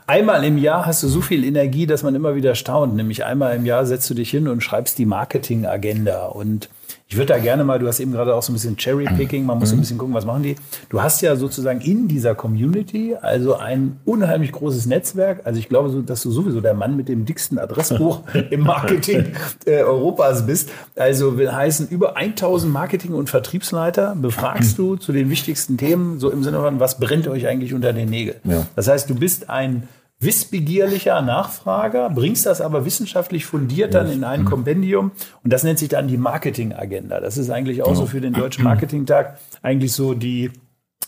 Einmal im Jahr hast du so viel Energie, dass man immer wieder staunt. Nämlich einmal im Jahr setzt du dich hin und schreibst die Marketingagenda. Und ich würde da gerne mal, du hast eben gerade auch so ein bisschen Cherry-Picking, man muss mhm. ein bisschen gucken, was machen die. Du hast ja sozusagen in dieser Community also ein unheimlich großes Netzwerk. Also ich glaube, so, dass du sowieso der Mann mit dem dicksten Adressbuch [laughs] im Marketing äh, Europas bist. Also will heißen, über 1000 Marketing- und Vertriebsleiter befragst du zu den wichtigsten Themen, so im Sinne von, was brennt euch eigentlich unter den Nägeln? Ja. Das heißt, du bist ein wissbegierlicher Nachfrager, bringst das aber wissenschaftlich fundiert dann in ein mhm. Kompendium und das nennt sich dann die Marketingagenda. Das ist eigentlich auch so genau. für den Deutschen Marketingtag eigentlich so die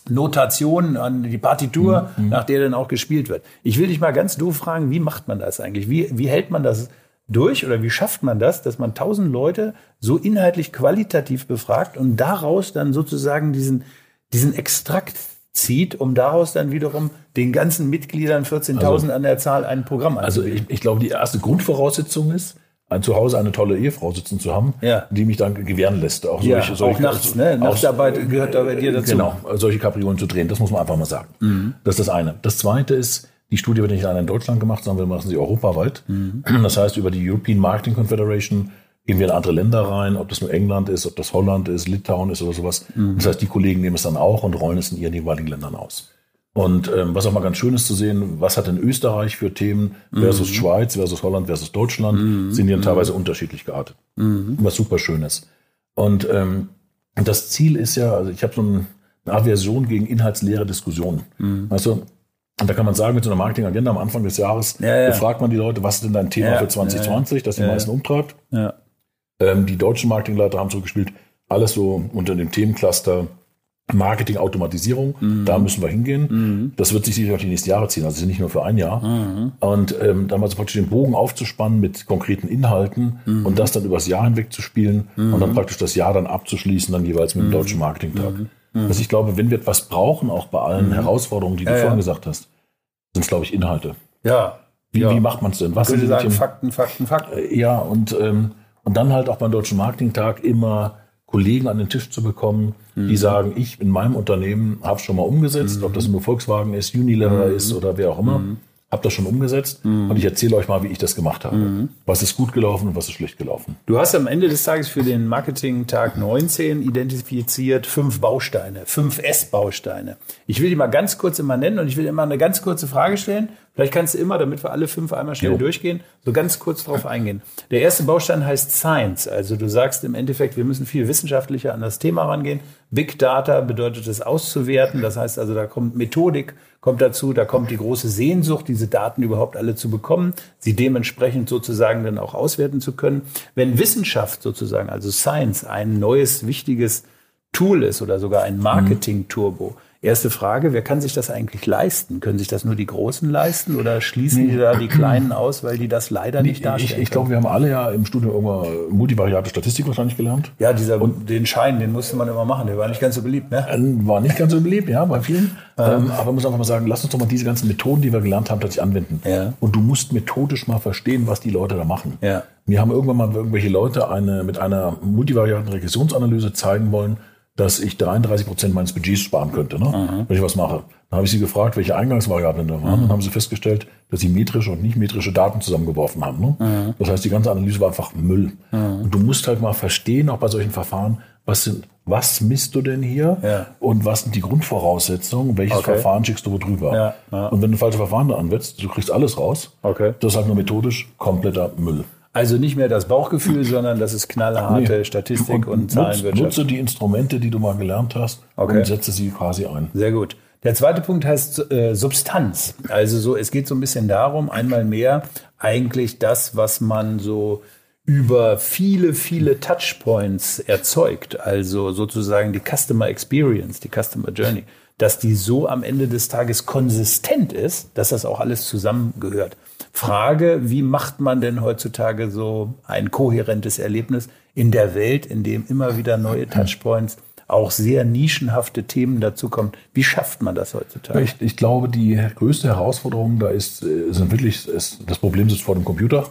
Notation an die Partitur, mhm. nach der dann auch gespielt wird. Ich will dich mal ganz doof fragen, wie macht man das eigentlich? Wie, wie hält man das durch oder wie schafft man das, dass man tausend Leute so inhaltlich qualitativ befragt und daraus dann sozusagen diesen, diesen Extrakt zieht, um daraus dann wiederum den ganzen Mitgliedern 14.000 also, an der Zahl ein Programm Also ich, ich glaube, die erste Grundvoraussetzung ist, ein Zuhause eine tolle Ehefrau sitzen zu haben, ja. die mich dann gewähren lässt. Auch, ja, solche, solche, auch nachts, ne? Nachtarbeit auch, gehört da bei dir dazu. Genau, solche Kapriolen zu drehen, das muss man einfach mal sagen. Mhm. Das ist das eine. Das zweite ist, die Studie wird nicht allein in Deutschland gemacht, sondern wir machen sie europaweit. Mhm. Das heißt, über die European Marketing Confederation gehen wir in andere Länder rein, ob das nur England ist, ob das Holland ist, Litauen ist oder sowas. Mhm. Das heißt, die Kollegen nehmen es dann auch und rollen es in ihren jeweiligen Ländern aus. Und ähm, was auch mal ganz schön ist zu sehen, was hat denn Österreich für Themen versus mhm. Schweiz, versus Holland, versus Deutschland, mhm. sind die dann teilweise mhm. unterschiedlich geartet. Mhm. Was super schön ist. Und ähm, das Ziel ist ja, also ich habe so ein, eine Aversion gegen inhaltsleere Diskussionen. Mhm. Weißt du, und da kann man sagen, mit so einer Marketingagenda am Anfang des Jahres ja, ja. befragt man die Leute, was ist denn dein Thema ja, für 2020, das die meisten umtreibt. Ähm, die deutschen Marketingleiter haben zurückgespielt, alles so unter dem Themencluster Marketing, Automatisierung, mhm. da müssen wir hingehen. Mhm. Das wird sich sicher auch die nächsten Jahre ziehen, also nicht nur für ein Jahr. Mhm. Und ähm, dann mal so praktisch den Bogen aufzuspannen mit konkreten Inhalten mhm. und das dann übers Jahr hinweg zu spielen und dann mhm. praktisch das Jahr dann abzuschließen, dann jeweils mit dem mhm. Deutschen Marketingtag. Also ich glaube, wenn wir etwas brauchen, auch bei allen Herausforderungen, die du ja, vorhin ja. gesagt hast, sind es, glaube ich, Inhalte. Ja. Wie, ja. wie macht man es denn? Was sind sagen, Fakten, Fakten, Fakten. Äh, ja, und, ähm, und dann halt auch beim Deutschen Marketingtag immer Kollegen an den Tisch zu bekommen, mhm. die sagen, ich in meinem Unternehmen habe schon mal umgesetzt, mhm. ob das nur Volkswagen ist, Unilever mhm. ist oder wer auch immer, mhm. habe das schon umgesetzt mhm. und ich erzähle euch mal, wie ich das gemacht habe. Mhm. Was ist gut gelaufen und was ist schlecht gelaufen. Du hast am Ende des Tages für den Marketing-Tag 19 identifiziert fünf Bausteine, fünf S-Bausteine. Ich will die mal ganz kurz immer nennen und ich will immer eine ganz kurze Frage stellen Vielleicht kannst du immer, damit wir alle fünf einmal schnell jo. durchgehen, so ganz kurz drauf eingehen. Der erste Baustein heißt Science. Also du sagst im Endeffekt, wir müssen viel wissenschaftlicher an das Thema rangehen. Big Data bedeutet es auszuwerten. Das heißt also, da kommt Methodik, kommt dazu, da kommt die große Sehnsucht, diese Daten überhaupt alle zu bekommen, sie dementsprechend sozusagen dann auch auswerten zu können. Wenn Wissenschaft sozusagen, also Science, ein neues, wichtiges Tool ist oder sogar ein Marketing-Turbo, Erste Frage, wer kann sich das eigentlich leisten? Können sich das nur die Großen leisten oder schließen die da die Kleinen aus, weil die das leider nicht darstellen? Ich, ich glaube, wir haben alle ja im Studium irgendwann multivariate Statistik wahrscheinlich gelernt. Ja, dieser, und den Schein, den musste man immer machen. Der war nicht ganz so beliebt, ne? Ähm, war nicht ganz so beliebt, ja, bei vielen. Ähm, aber man muss einfach mal sagen, lass uns doch mal diese ganzen Methoden, die wir gelernt haben, tatsächlich anwenden. Ja. Und du musst methodisch mal verstehen, was die Leute da machen. Ja. Mir haben irgendwann mal irgendwelche Leute eine, mit einer multivariaten Regressionsanalyse zeigen wollen, dass ich 33 Prozent meines Budgets sparen könnte, ne? wenn ich was mache. Dann habe ich sie gefragt, welche Eingangsvariablen da waren. Dann haben sie festgestellt, dass sie metrische und nicht metrische Daten zusammengeworfen haben. Ne? Das heißt, die ganze Analyse war einfach Müll. Mhm. Und du musst halt mal verstehen, auch bei solchen Verfahren, was sind, was misst du denn hier ja. und was sind die Grundvoraussetzungen, welches okay. Verfahren schickst du wo drüber. Ja, ja. Und wenn du falsche Verfahren da anwendest, du kriegst alles raus. Okay. Das ist halt nur methodisch kompletter Müll. Also nicht mehr das Bauchgefühl, [laughs] sondern das ist knallharte nee. Statistik und, und Zahlenwirtschaft. Nutze die Instrumente, die du mal gelernt hast okay. und setze sie quasi ein. Sehr gut. Der zweite Punkt heißt äh, Substanz. Also so, es geht so ein bisschen darum, einmal mehr eigentlich das, was man so über viele, viele Touchpoints erzeugt, also sozusagen die Customer Experience, die Customer Journey, dass die so am Ende des Tages konsistent ist, dass das auch alles zusammengehört. Frage, wie macht man denn heutzutage so ein kohärentes Erlebnis in der Welt, in dem immer wieder neue Touchpoints auch sehr nischenhafte Themen dazu kommen. Wie schafft man das heutzutage? Ich, ich glaube, die größte Herausforderung da ist, äh, sind wirklich, ist, das Problem sitzt vor dem Computer,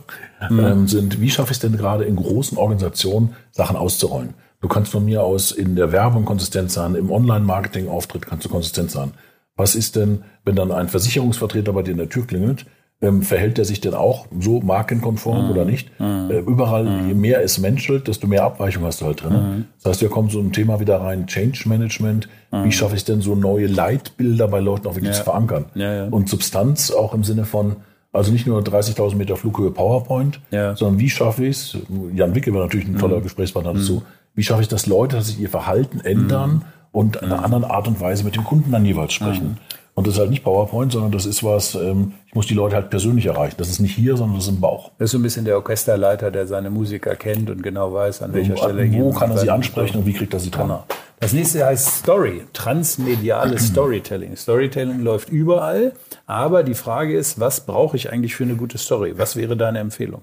mhm. ähm, sind, wie schaffe ich es denn gerade in großen Organisationen, Sachen auszurollen? Du kannst von mir aus in der Werbung konsistent sein, im Online-Marketing-Auftritt kannst du konsistent sein. Was ist denn, wenn dann ein Versicherungsvertreter bei dir in der Tür klingelt ähm, verhält er sich denn auch so markenkonform mhm. oder nicht? Mhm. Äh, überall, mhm. je mehr es menschelt, desto mehr Abweichung hast du halt drin. Mhm. Das heißt, hier kommt so ein Thema wieder rein, Change Management. Wie mhm. schaffe ich denn so neue Leitbilder bei Leuten auch wirklich ja. zu verankern? Ja, ja. Und Substanz auch im Sinne von, also nicht nur 30.000 Meter Flughöhe PowerPoint, sondern wie schaffe ich es, Jan Wicke war natürlich ein toller mhm. Gesprächspartner dazu, wie schaffe ich das Leute, dass sich ihr Verhalten ändern und in einer anderen Art und Weise mit dem Kunden dann jeweils sprechen. Und das ist halt nicht PowerPoint, sondern das ist was, ähm, ich muss die Leute halt persönlich erreichen. Das ist nicht hier, sondern das ist im Bauch. Das ist so ein bisschen der Orchesterleiter, der seine Musiker kennt und genau weiß, an welcher und, Stelle Wo kann er sie ansprechen und wie kriegt er sie dran? Genau. Das nächste heißt Story, transmediales [clears throat] Storytelling. Storytelling läuft überall, aber die Frage ist, was brauche ich eigentlich für eine gute Story? Was wäre deine Empfehlung?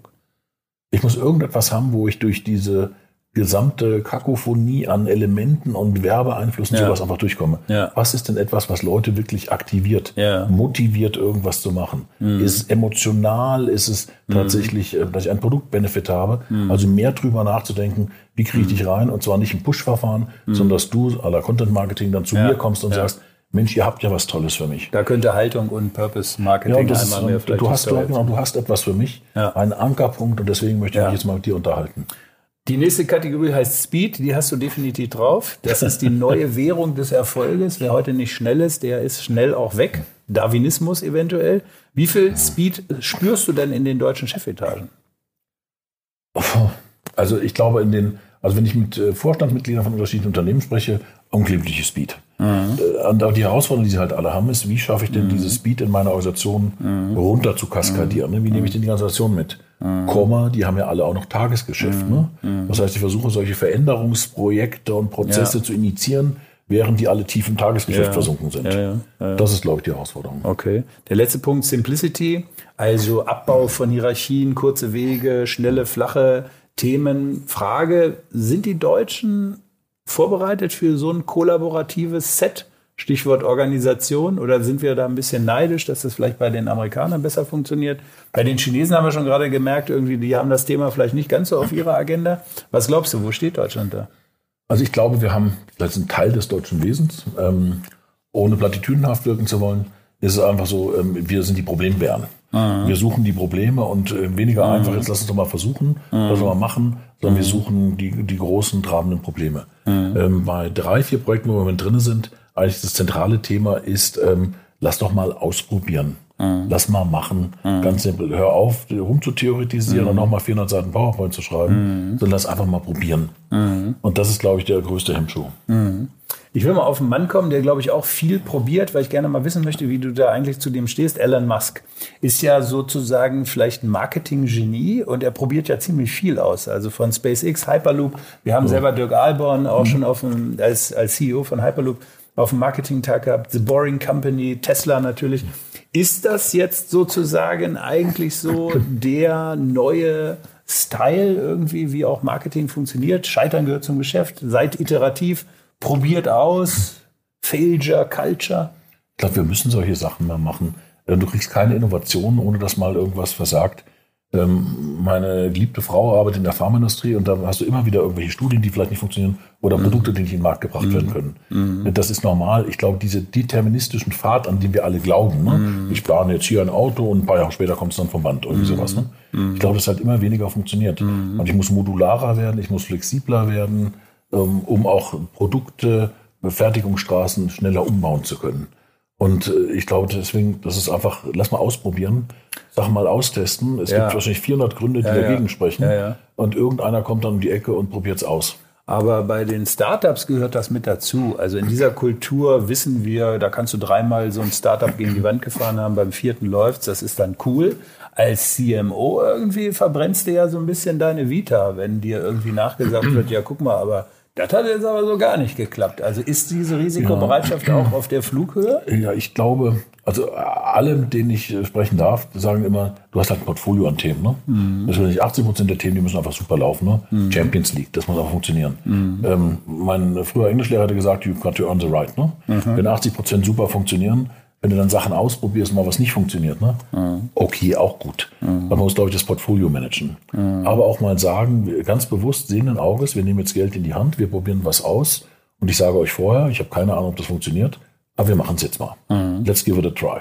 Ich muss irgendetwas haben, wo ich durch diese gesamte Kakophonie an Elementen und Werbeeinflüssen ja. sowas einfach durchkomme. Ja. Was ist denn etwas, was Leute wirklich aktiviert, ja. motiviert, irgendwas zu machen? Mhm. Ist es emotional? Ist es mhm. tatsächlich, äh, dass ich einen Produktbenefit habe? Mhm. Also mehr drüber nachzudenken, wie kriege ich mhm. dich rein? Und zwar nicht im Push-Verfahren, mhm. sondern dass du à la Content-Marketing dann zu mir kommst und sagst, Mensch, ihr habt ja was Tolles für mich. Da könnte Haltung und Purpose Marketing ja, einmal mehr vielleicht. Du hast, genau, du hast etwas für mich, einen Ankerpunkt und deswegen möchte ich mich jetzt mal mit dir unterhalten. Die nächste Kategorie heißt Speed, die hast du definitiv drauf. Das ist die [laughs] neue Währung des Erfolges. Wer heute nicht schnell ist, der ist schnell auch weg. Darwinismus eventuell. Wie viel Speed spürst du denn in den deutschen Chefetagen? Also ich glaube in den, also wenn ich mit äh, Vorstandsmitgliedern von unterschiedlichen Unternehmen spreche, unglaubliche Speed. Mhm. Und auch die Herausforderung, die sie halt alle haben, ist, wie schaffe ich denn mhm. diese Speed in meiner Organisation mhm. runter zu kaskadieren? Ne? Wie nehme ich denn die ganze Organisation mit? Mhm. Komma, die haben ja alle auch noch Tagesgeschäft. Mhm. Ne? Das heißt, ich versuche solche Veränderungsprojekte und Prozesse ja. zu initiieren, während die alle tief im Tagesgeschäft ja. versunken sind. Ja, das ist, glaube ich, die Herausforderung. Okay. Der letzte Punkt, Simplicity, also Abbau von Hierarchien, kurze Wege, schnelle, flache Themen. Frage, sind die Deutschen vorbereitet für so ein kollaboratives Set? Stichwort Organisation oder sind wir da ein bisschen neidisch, dass das vielleicht bei den Amerikanern besser funktioniert? Bei den Chinesen haben wir schon gerade gemerkt, irgendwie, die haben das Thema vielleicht nicht ganz so auf ihrer Agenda. Was glaubst du, wo steht Deutschland da? Also ich glaube, wir haben, das ist ein Teil des deutschen Wesens, ähm, ohne platitüdenhaft wirken zu wollen, ist es einfach so, ähm, wir sind die Problembären. Mhm. Wir suchen die Probleme und äh, weniger mhm. einfach, jetzt lass uns doch mal versuchen, mhm. was wir mal machen, sondern wir mhm. suchen die, die großen, trabenden Probleme. Ähm, bei drei, vier Projekten, wo wir drin sind, eigentlich das zentrale Thema ist, ähm, lass doch mal ausprobieren. Lass mal machen. Ganz simpel. Hör auf, rumzutheoretisieren und nochmal 400 Seiten PowerPoint zu schreiben, sondern lass einfach mal probieren. Und das ist, glaube ich, der größte Hemmschuh. Mhm. Ich will mal auf einen Mann kommen, der, glaube ich, auch viel probiert, weil ich gerne mal wissen möchte, wie du da eigentlich zu dem stehst. Elon Musk ist ja sozusagen vielleicht ein Marketing-Genie und er probiert ja ziemlich viel aus. Also von SpaceX, Hyperloop. Wir haben oh. selber Dirk Alborn auch schon auf dem, als, als CEO von Hyperloop auf dem Marketing-Tag gehabt, The Boring Company, Tesla natürlich. Ist das jetzt sozusagen eigentlich so [clears throat] der neue Style irgendwie, wie auch Marketing funktioniert? Scheitern gehört zum Geschäft, seid iterativ, probiert aus, Failure, Culture. Ich glaube, wir müssen solche Sachen mal machen. Äh, du kriegst keine Innovation, ohne dass mal irgendwas versagt. Ähm, meine geliebte Frau arbeitet in der Pharmaindustrie und da hast du immer wieder irgendwelche Studien, die vielleicht nicht funktionieren oder mhm. Produkte, die nicht in den Markt gebracht mhm. werden können. Mhm. Das ist normal. Ich glaube, diese deterministischen Pfad, an den wir alle glauben, ne? Mhm. ich plane jetzt hier ein Auto und ein paar Jahre später kommt es dann vom Band, irgendwie mhm. sowas. Ne? Mhm. Ich glaube, das halt immer weniger funktioniert. Und ich muss modularer werden, ich muss flexibler werden, um auch Produkte, Fertigungsstraßen schneller umbauen zu können. Und äh, ich glaube deswegen, das ist einfach, lass mal ausprobieren, sag mal austesten. Es ja. gibt wahrscheinlich 400 Gründe, die ja, dagegen ja. sprechen. Und irgendeiner kommt dann um die Ecke und probiert es aus. Aber bei den Startups gehört das mit dazu. Also in dieser Kultur wissen wir, da kannst du dreimal so ein Startup gegen die Wand gefahren haben, beim vierten läuft's, das ist dann cool. Als CMO irgendwie verbrennst du ja so ein bisschen deine Vita, wenn dir irgendwie nachgesagt [clears throat] wird, ja guck mal, aber das hat jetzt aber so gar nicht geklappt. Also ist diese Risikobereitschaft ja. auch auf der Flughöhe? Ja, ich glaube, also alle, mit denen ich sprechen darf, sagen immer, du hast halt ein Portfolio an Themen. Ne? Mhm. Das sind nicht 80 Prozent der Themen, die müssen einfach super laufen. Ne? Mhm. Champions League, das muss auch funktionieren. Mhm. Ähm, mein früher Englischlehrer hatte gesagt, you've got to earn the right. Ne? Mhm. Wenn 80 Prozent super funktionieren, wenn du dann Sachen ausprobierst, mal was nicht funktioniert, ne? Mhm. okay, auch gut. Mhm. Man muss, glaube ich, das Portfolio managen. Mhm. Aber auch mal sagen, ganz bewusst sehenden Auges, wir nehmen jetzt Geld in die Hand, wir probieren was aus. Und ich sage euch vorher, ich habe keine Ahnung, ob das funktioniert, aber wir machen es jetzt mal. Let's give it a try.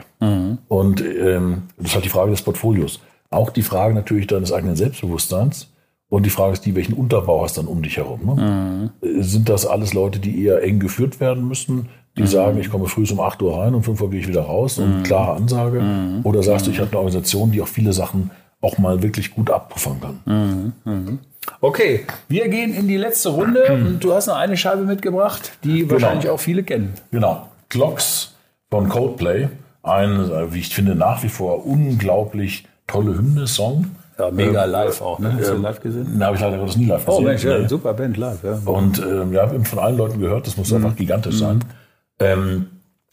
Und ähm, das ist halt die Frage des Portfolios. Auch die Frage natürlich deines eigenen Selbstbewusstseins. Und die Frage ist die, welchen Unterbau hast du dann um dich herum? Ne? Sind das alles Leute, die eher eng geführt werden müssen? Die mhm. sagen, ich komme früh um 8 Uhr rein und 5 Uhr gehe ich wieder raus und mhm. klare Ansage. Mhm. Oder sagst du, ich habe eine Organisation, die auch viele Sachen auch mal wirklich gut abpuffern kann. Mhm. Mhm. Okay, wir gehen in die letzte Runde und du hast noch eine Scheibe mitgebracht, die genau. wahrscheinlich auch viele kennen. Genau. Clocks von Coldplay. Ein, äh, wie ich finde, nach wie vor unglaublich tolle Hymne-Song. Ja, mega ähm, live auch. Ne? Hast du live gesehen? Na, habe ich leider das nie live oh, gesehen. Oh Mensch, ja, super Band live. Ja. Und ähm, ja, habe von allen Leuten gehört, das muss mhm. einfach gigantisch mhm. sein. Ähm,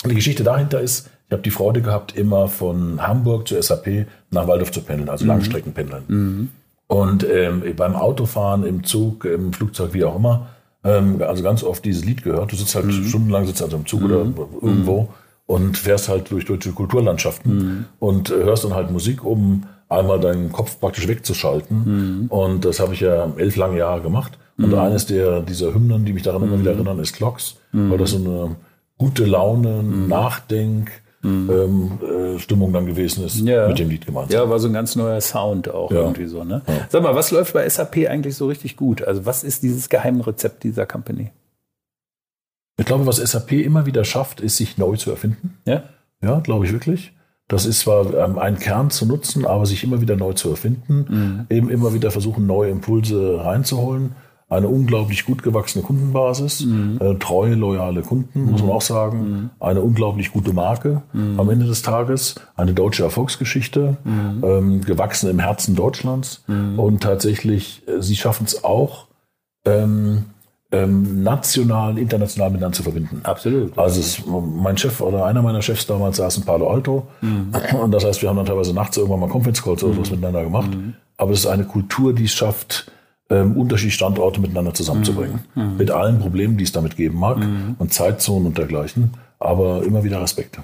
die Geschichte dahinter ist, ich habe die Freude gehabt, immer von Hamburg zur SAP nach Waldorf zu pendeln, also mhm. Langstreckenpendeln. Mhm. Und ähm, beim Autofahren, im Zug, im Flugzeug, wie auch immer, ähm, also ganz oft dieses Lied gehört. Du sitzt halt mhm. stundenlang sitzt also im Zug oder mhm. irgendwo mhm. und fährst halt durch deutsche Kulturlandschaften mhm. und äh, hörst dann halt Musik, um einmal deinen Kopf praktisch wegzuschalten. Und das habe ich ja elf lange Jahre gemacht. Und eines der dieser Hymnen, die mich daran immer wieder erinnern, ist Clocks, weil das so eine gute Laune, mhm. Nachdenk, mhm. Ähm, äh, Stimmung dann gewesen ist ja. mit dem Lied gemeinsam. Ja, war so ein ganz neuer Sound auch ja. irgendwie so. Ne? Ja. Sag mal, was läuft bei SAP eigentlich so richtig gut? Also was ist dieses Geheimrezept dieser Company? Ich glaube, was SAP immer wieder schafft, ist, sich neu zu erfinden. Ja? Ja, glaube ich wirklich. Das ist zwar ähm, ein Kern zu nutzen, aber sich immer wieder neu zu erfinden, mhm. eben immer wieder versuchen, neue Impulse reinzuholen eine unglaublich gut gewachsene Kundenbasis, mhm. äh, treue, loyale Kunden, mhm. muss man auch sagen, mhm. eine unglaublich gute Marke mhm. am Ende des Tages, eine deutsche Erfolgsgeschichte, mhm. ähm, gewachsen im Herzen Deutschlands mhm. und tatsächlich, äh, sie schaffen es auch, ähm, ähm, national, international miteinander zu verbinden. Absolut. Also es, mein Chef oder einer meiner Chefs damals saß in Palo Alto und das heißt, wir haben dann teilweise nachts irgendwann mal Conference Calls oder was miteinander gemacht. Aber es ist eine Kultur, die es schafft, ähm, unterschiedliche Standorte miteinander zusammenzubringen. Mhm. mhm. Mit allen Problemen, die es damit geben mag mhm. und Zeitzonen und dergleichen. Aber immer wieder Respekte.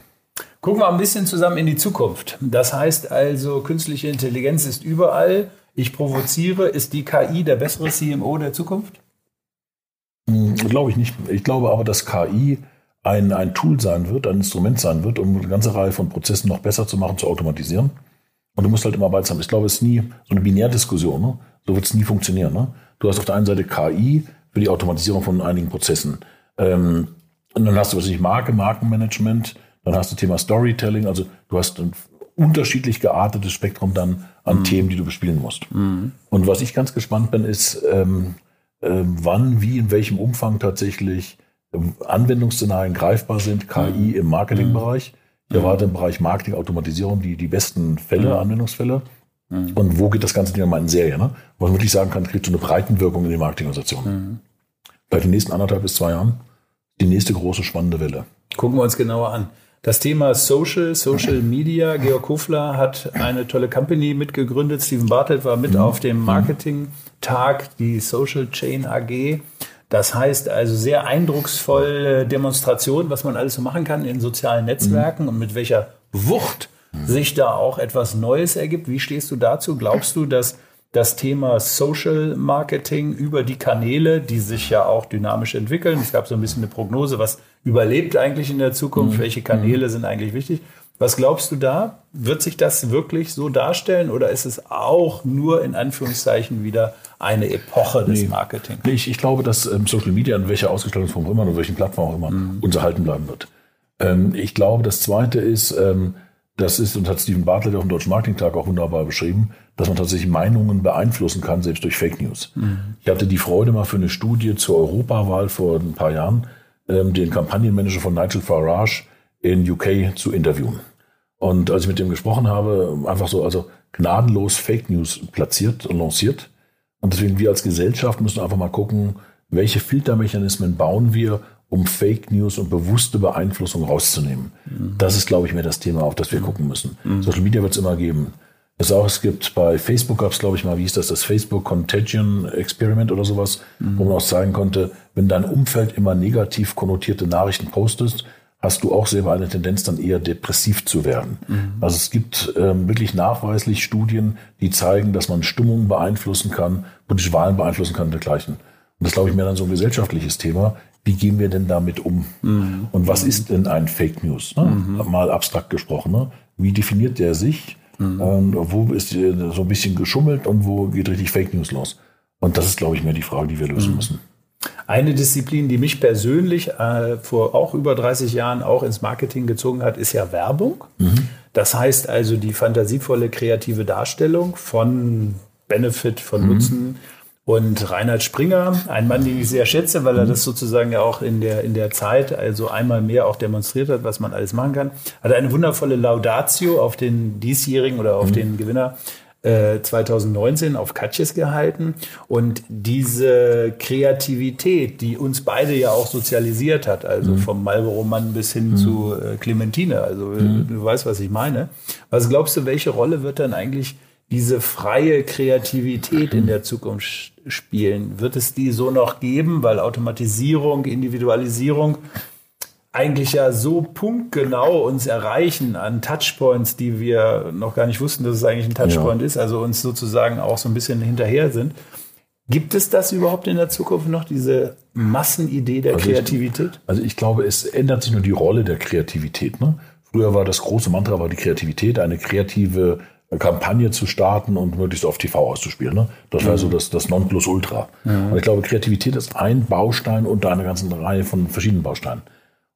Gucken wir ein bisschen zusammen in die Zukunft. Das heißt also, künstliche Intelligenz ist überall. Ich provoziere. Ist die KI der bessere CMO der Zukunft? Hm, glaube ich nicht. Ich glaube aber, dass KI ein, ein Tool sein wird, ein Instrument sein wird, um eine ganze Reihe von Prozessen noch besser zu machen, zu automatisieren. Und du musst halt immer beides haben. Ich glaube, es ist nie so eine Binärdiskussion. Ne? So wird es nie funktionieren. Ne? Du hast auf der einen Seite KI für die Automatisierung von einigen Prozessen. Ähm, und dann hast du was ich Marke, Markenmanagement, dann hast du Thema Storytelling, also du hast ein unterschiedlich geartetes Spektrum dann an mhm. Themen, die du bespielen musst. Mhm. Und was ich ganz gespannt bin, ist, ähm, äh, wann, wie, in welchem Umfang tatsächlich ähm, Anwendungsszenarien greifbar sind, KI mhm. im Marketingbereich. Ich erwarte im Bereich Marketing, Automatisierung die, die besten Fälle, mhm. Anwendungsfälle. Mhm. Und wo geht das Ganze Ding mal in Serie? Ne? Wo man wirklich sagen kann, kriegt so eine Breitenwirkung in die Marketingorganisation. Mhm. Vielleicht in den nächsten anderthalb bis zwei Jahren die nächste große spannende Welle. Gucken wir uns genauer an. Das Thema Social, Social Media. Georg Hofler hat eine tolle Company mitgegründet. Steven Bartelt war mit mhm. auf dem mhm. Marketing-Tag, die Social Chain AG. Das heißt also sehr eindrucksvolle Demonstration, was man alles so machen kann in sozialen Netzwerken mhm. und mit welcher Wucht sich da auch etwas Neues ergibt. Wie stehst du dazu? Glaubst du, dass das Thema Social Marketing über die Kanäle, die sich ja auch dynamisch entwickeln. Es gab so ein bisschen eine Prognose, was überlebt eigentlich in der Zukunft, mhm. welche Kanäle mhm. sind eigentlich wichtig. Was glaubst du da? Wird sich das wirklich so darstellen oder ist es auch nur in Anführungszeichen wieder eine Epoche des nee. Marketing? Nee, ich, ich, glaube, dass ähm, Social Media in welcher Ausgestaltungsform immer und welchen Plattform auch immer mhm. uns erhalten bleiben wird. Ähm, ich glaube, das Zweite ist, ähm, das ist, und hat Steven Bartlett auf dem Deutschen Marketingtag auch wunderbar beschrieben, dass man tatsächlich Meinungen beeinflussen kann, selbst durch Fake News. Mhm. Ich hatte die Freude mal für eine Studie zur Europawahl vor ein paar Jahren, ähm, den Kampagnenmanager von Nigel Farage in UK zu interviewen. Und als ich mit dem gesprochen habe, einfach so, also gnadenlos Fake News platziert und lanciert. Und deswegen wir als Gesellschaft müssen einfach mal gucken, welche Filtermechanismen bauen wir, um Fake News und bewusste Beeinflussung rauszunehmen. Mhm. Das ist, glaube ich, mehr das Thema, auf das wir mhm. gucken müssen. Mhm. Social Media wird es immer geben. Es auch, es gibt bei Facebook gab es, glaube ich, mal, wie hieß das, das Facebook Contagion Experiment oder sowas, mhm. wo man auch zeigen konnte, wenn dein Umfeld immer negativ konnotierte Nachrichten postest, hast du auch selber eine Tendenz, dann eher depressiv zu werden. Mhm. Also es gibt ähm, wirklich nachweislich Studien, die zeigen, dass man Stimmung beeinflussen kann, politische Wahlen beeinflussen kann und dergleichen. Und das glaube ich mehr dann so ein gesellschaftliches Thema wie gehen wir denn damit um? Mhm. Und was ist denn ein Fake News? Ne? Mhm. Mal abstrakt gesprochen. Ne? Wie definiert der sich? Ähm, wo ist so ein bisschen geschummelt und wo geht richtig Fake News los? Und das ist, glaube ich, mehr die Frage, die wir lösen mhm. müssen. Eine Disziplin, die mich persönlich äh, vor auch über 30 Jahren auch ins Marketing gezogen hat, ist ja Werbung. Mhm. Das heißt also die fantasievolle kreative Darstellung von Benefit, von mhm. Nutzen und Reinhard Springer, ein Mann, den ich sehr schätze, weil er das sozusagen ja auch in der, in der Zeit also einmal mehr auch demonstriert hat, was man alles machen kann, hat eine wundervolle Laudatio auf den diesjährigen oder auf mhm. den Gewinner 2019 äh, auf Katjes gehalten. Und diese Kreativität, die uns beide ja auch sozialisiert hat, also mhm. vom Marlboro-Mann bis hin mhm. zu äh, Clementine, also mhm. du weißt, was ich meine. Was glaubst du, welche Rolle wird dann eigentlich diese freie Kreativität in der Zukunft spielen? Wird es die so noch geben, weil Automatisierung, Individualisierung eigentlich ja so punktgenau uns erreichen an Touchpoints, die wir noch gar nicht wussten, dass es eigentlich ein Touchpoint ja. ist, also uns sozusagen auch so ein bisschen hinterher sind. Gibt es das überhaupt in der Zukunft noch, diese Massenidee der also Kreativität? Ich, also ich glaube, es ändert sich nur die Rolle der Kreativität. Ne? Früher war das große Mantra war die Kreativität, eine kreative Kampagne zu starten und möglichst auf TV auszuspielen. Ne? Das war mhm. so das, das Nonplusultra. Mhm. Und ich glaube, Kreativität ist ein Baustein unter einer ganzen Reihe von verschiedenen Bausteinen.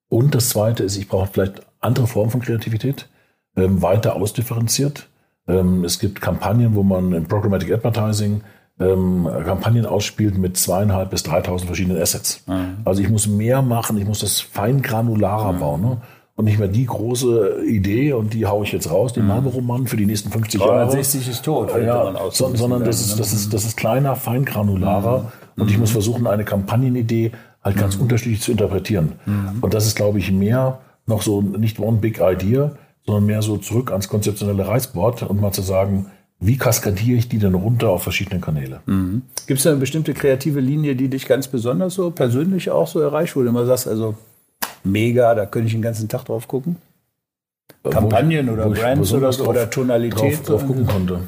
Und das Zweite ist, ich brauche vielleicht andere Formen von Kreativität, ähm, weiter ausdifferenziert. Ähm, es gibt Kampagnen, wo man im Programmatic Advertising ähm, Kampagnen ausspielt mit zweieinhalb bis dreitausend verschiedenen Assets. Mhm. Also ich muss mehr machen, ich muss das fein granularer mhm. bauen. Ne? und nicht mehr die große Idee und die haue ich jetzt raus, den mhm. Marlboro-Mann für die nächsten 50 Jahre. 360 ist tot. Ja, so, sondern das ist, das, ist, das ist kleiner, feingranularer mhm. und ich muss versuchen, eine Kampagnenidee halt ganz mhm. unterschiedlich zu interpretieren. Mhm. Und das ist, glaube ich, mehr noch so nicht one big idea, sondern mehr so zurück ans konzeptionelle Reißbrett und mal zu sagen, wie kaskadiere ich die denn runter auf verschiedene Kanäle? Mhm. Gibt es da eine bestimmte kreative Linie, die dich ganz besonders so persönlich auch so erreicht, wo du immer sagst, also mega, da könnte ich den ganzen Tag drauf gucken. Kampagnen oder Brands oder, so, oder Tonalität. Drauf, drauf gucken konnte.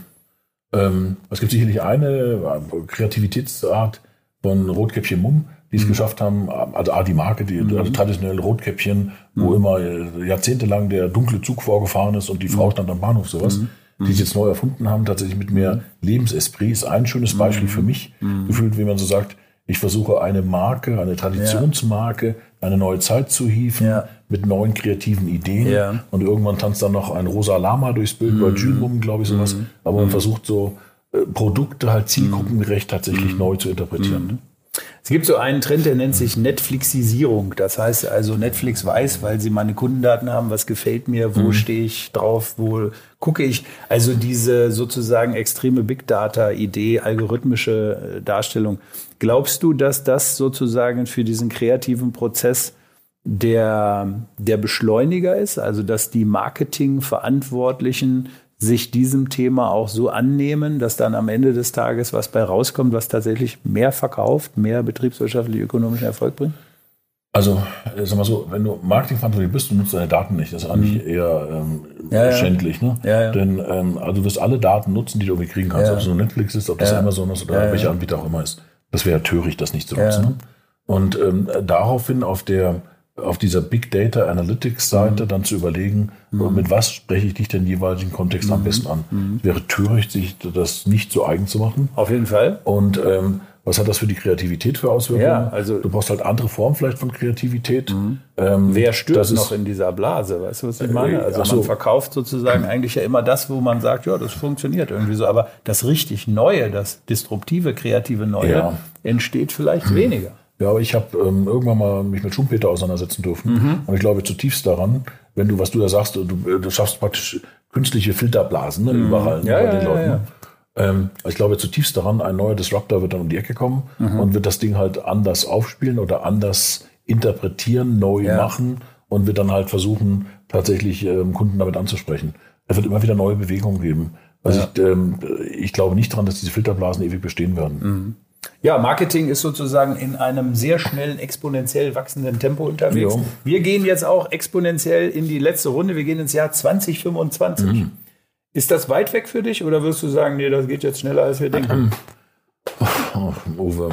Ähm, es gibt sicherlich eine äh, Kreativitätsart von Rotkäppchen Mumm, die es mhm. geschafft haben, also A, die Marke, die mhm. also traditionell Rotkäppchen, wo mhm. immer äh, jahrzehntelang der dunkle Zug vorgefahren ist und die Frau mhm. stand am Bahnhof, sowas, mhm. die es jetzt neu erfunden haben, tatsächlich mit mehr mhm. Lebensesprit, ist ein schönes Beispiel für mich, gefühlt, wie man so sagt, ich versuche eine Marke, eine Traditionsmarke, eine neue Zeit zu hieven ja. mit neuen kreativen Ideen. Ja. Und irgendwann tanzt dann noch ein rosa Lama durchs Bild, mhm. oder Jules glaube ich, sowas. Mhm. Aber man mhm. versucht so äh, Produkte halt zielgruppengerecht tatsächlich mhm. neu zu interpretieren. Mhm. Es gibt so einen Trend, der nennt sich Netflixisierung. Das heißt also, Netflix weiß, weil sie meine Kundendaten haben, was gefällt mir, wo mhm. stehe ich drauf, wo gucke ich. Also diese sozusagen extreme Big Data-Idee, algorithmische äh, Darstellung. Glaubst du, dass das sozusagen für diesen kreativen Prozess der, der Beschleuniger ist? Also, dass die Marketingverantwortlichen sich diesem Thema auch so annehmen, dass dann am Ende des Tages was bei rauskommt, was tatsächlich mehr verkauft, mehr betriebswirtschaftlich ökonomischen Erfolg bringt? Also, äh, sag mal so, wenn du Marketingverantwortlich bist, du nutzt deine Daten nicht. Das ist eigentlich mhm. eher ähm, ja, schändlich. Ne? Ja, ja. Denn ähm, also du wirst alle Daten nutzen, die du irgendwie kriegen kannst. Ob es nur Netflix ist, ob das Amazon ist oder welcher Anbieter auch immer ist. Das wäre töricht, das nicht zu nutzen. Ne? Und ähm, daraufhin auf der auf dieser Big Data Analytics Seite mhm. dann zu überlegen, mhm. mit was spreche ich dich denn jeweiligen Kontext mhm. am besten an. Mhm. Wäre töricht, sich das nicht so eigen zu machen. Auf jeden Fall. Und ähm, was hat das für die Kreativität für Auswirkungen? Ja, also du brauchst halt andere Formen vielleicht von Kreativität. Mhm. Ähm, Wer stürzt noch in dieser Blase? Weißt du, was ich meine? Also so. man verkauft sozusagen [clears throat] eigentlich ja immer das, wo man sagt, ja, das funktioniert irgendwie so. Aber das richtig Neue, das disruptive, kreative Neue ja. entsteht vielleicht weniger. Ja, aber ich habe ähm, irgendwann mal mich mit Schumpeter auseinandersetzen dürfen. Mhm. Und ich glaube zutiefst daran, wenn du, was du da sagst, du, du schaffst praktisch künstliche Filterblasen ne, mhm. überall ja, bei ja, den ja, Leuten. Ähm, ich glaube zutiefst daran, ein neuer Disruptor wird dann um die Ecke kommen mhm. und wird das Ding halt anders aufspielen oder anders interpretieren, neu machen und wird dann halt versuchen, tatsächlich ähm, Kunden damit anzusprechen. Es wird immer wieder neue Bewegungen geben. Also ich, ähm, ich glaube nicht daran, dass diese Filterblasen ewig bestehen werden. Ja, Marketing ist sozusagen in einem sehr schnellen, exponentiell wachsenden Tempo unterwegs. Jo. Wir gehen jetzt auch exponentiell in die letzte Runde. Wir gehen ins Jahr 2025. Mhm. Ist das weit weg für dich oder wirst du sagen, nee, das geht jetzt schneller, als wir denken? [clears throat] Oh, Uwe.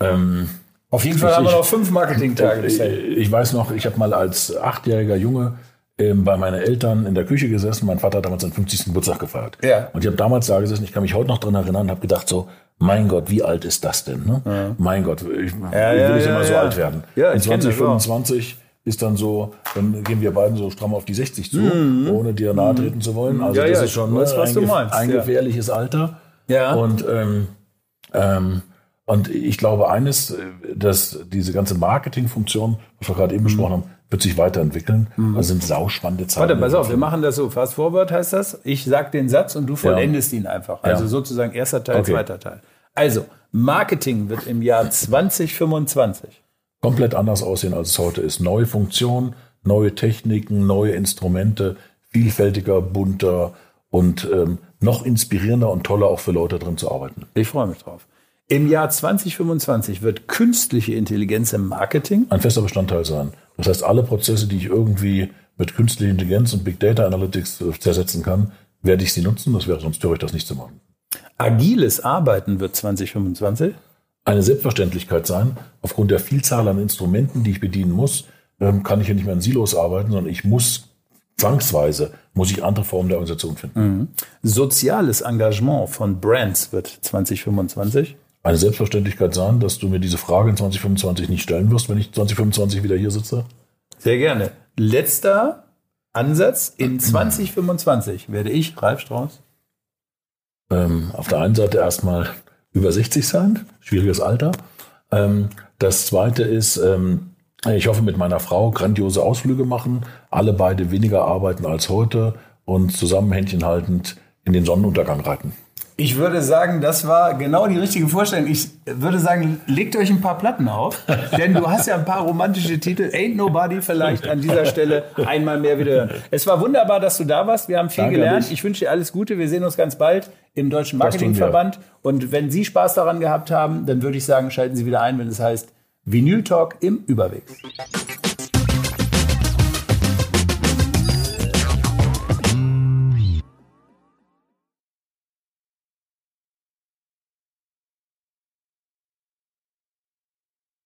Ähm, Auf jeden Fall ich, haben wir noch fünf Marketingtage. Ich, ich weiß noch, ich habe mal als achtjähriger Junge ähm, bei meinen Eltern in der Küche gesessen. Mein Vater hat damals seinen 50. Geburtstag gefeiert. Ja. Und ich habe damals da gesessen, ich kann mich heute noch dran erinnern und habe gedacht so, mein Gott, wie alt ist das denn? Ne? Ja. Mein Gott, ich, ja, will ja, ich immer so alt werden. Ja, in 2025 ist dann so, dann gehen wir beiden so stramm auf die 60 zu, mhm. ohne dir nahe treten zu wollen. Also das ist schon weiß, ne, ein, ein gefährliches Alter. Ja. Und ähm, ähm, und ich glaube eines, dass diese ganze Marketingfunktion, was wir gerade eben mhm. besprochen haben, wird sich weiterentwickeln. Mhm. Das sind sauspannende Zeiten. Warte, pass auf, wir machen das so. Fast forward heißt das. Ich sag den Satz und du vollendest ja. ihn einfach. Also ja. sozusagen erster Teil, okay. zweiter Teil. Also, Marketing wird im Jahr [laughs] 2025 komplett anders aussehen, als es heute ist. Neue Funktionen, neue Techniken, neue Instrumente, vielfältiger, bunter und ähm, noch inspirierender und toller auch für Leute drin zu arbeiten. Ich freue mich drauf. Im Jahr 2025 wird künstliche Intelligenz im Marketing ein fester Bestandteil sein. Das heißt, alle Prozesse, die ich irgendwie mit künstlicher Intelligenz und Big Data Analytics äh, zersetzen kann, werde ich sie nutzen. Das wäre sonst töricht, das nicht zu machen. Agiles Arbeiten wird 2025 eine Selbstverständlichkeit sein. Aufgrund der Vielzahl an Instrumenten, die ich bedienen muss, ähm, kann ich ja nicht mehr in Silos arbeiten, sondern ich muss zwangsweise muss ich andere Formen der Organisation finden. Mhm. Soziales Engagement von Brands wird 2025 eine Selbstverständlichkeit sein, dass du mir diese Frage in 2025 nicht stellen wirst, wenn ich 2025 wieder hier sitze? Sehr gerne. Letzter Ansatz. In 2025 werde ich, Ralf Strauß, ähm, auf der einen Seite erstmal über 60 sein, schwieriges Alter. Ähm, das zweite ist, ähm, ich hoffe mit meiner Frau grandiose Ausflüge machen, alle beide weniger arbeiten als heute und zusammen Händchen haltend in den Sonnenuntergang reiten. Ich würde sagen, das war genau die richtige Vorstellung. Ich würde sagen, legt euch ein paar Platten auf, denn du hast ja ein paar romantische Titel. Ain't Nobody vielleicht an dieser Stelle einmal mehr wieder hören. Es war wunderbar, dass du da warst. Wir haben viel Danke gelernt. Ich wünsche dir alles Gute. Wir sehen uns ganz bald im Deutschen Marketingverband. Und wenn Sie Spaß daran gehabt haben, dann würde ich sagen, schalten Sie wieder ein, wenn es heißt Vinyl Talk im Überweg.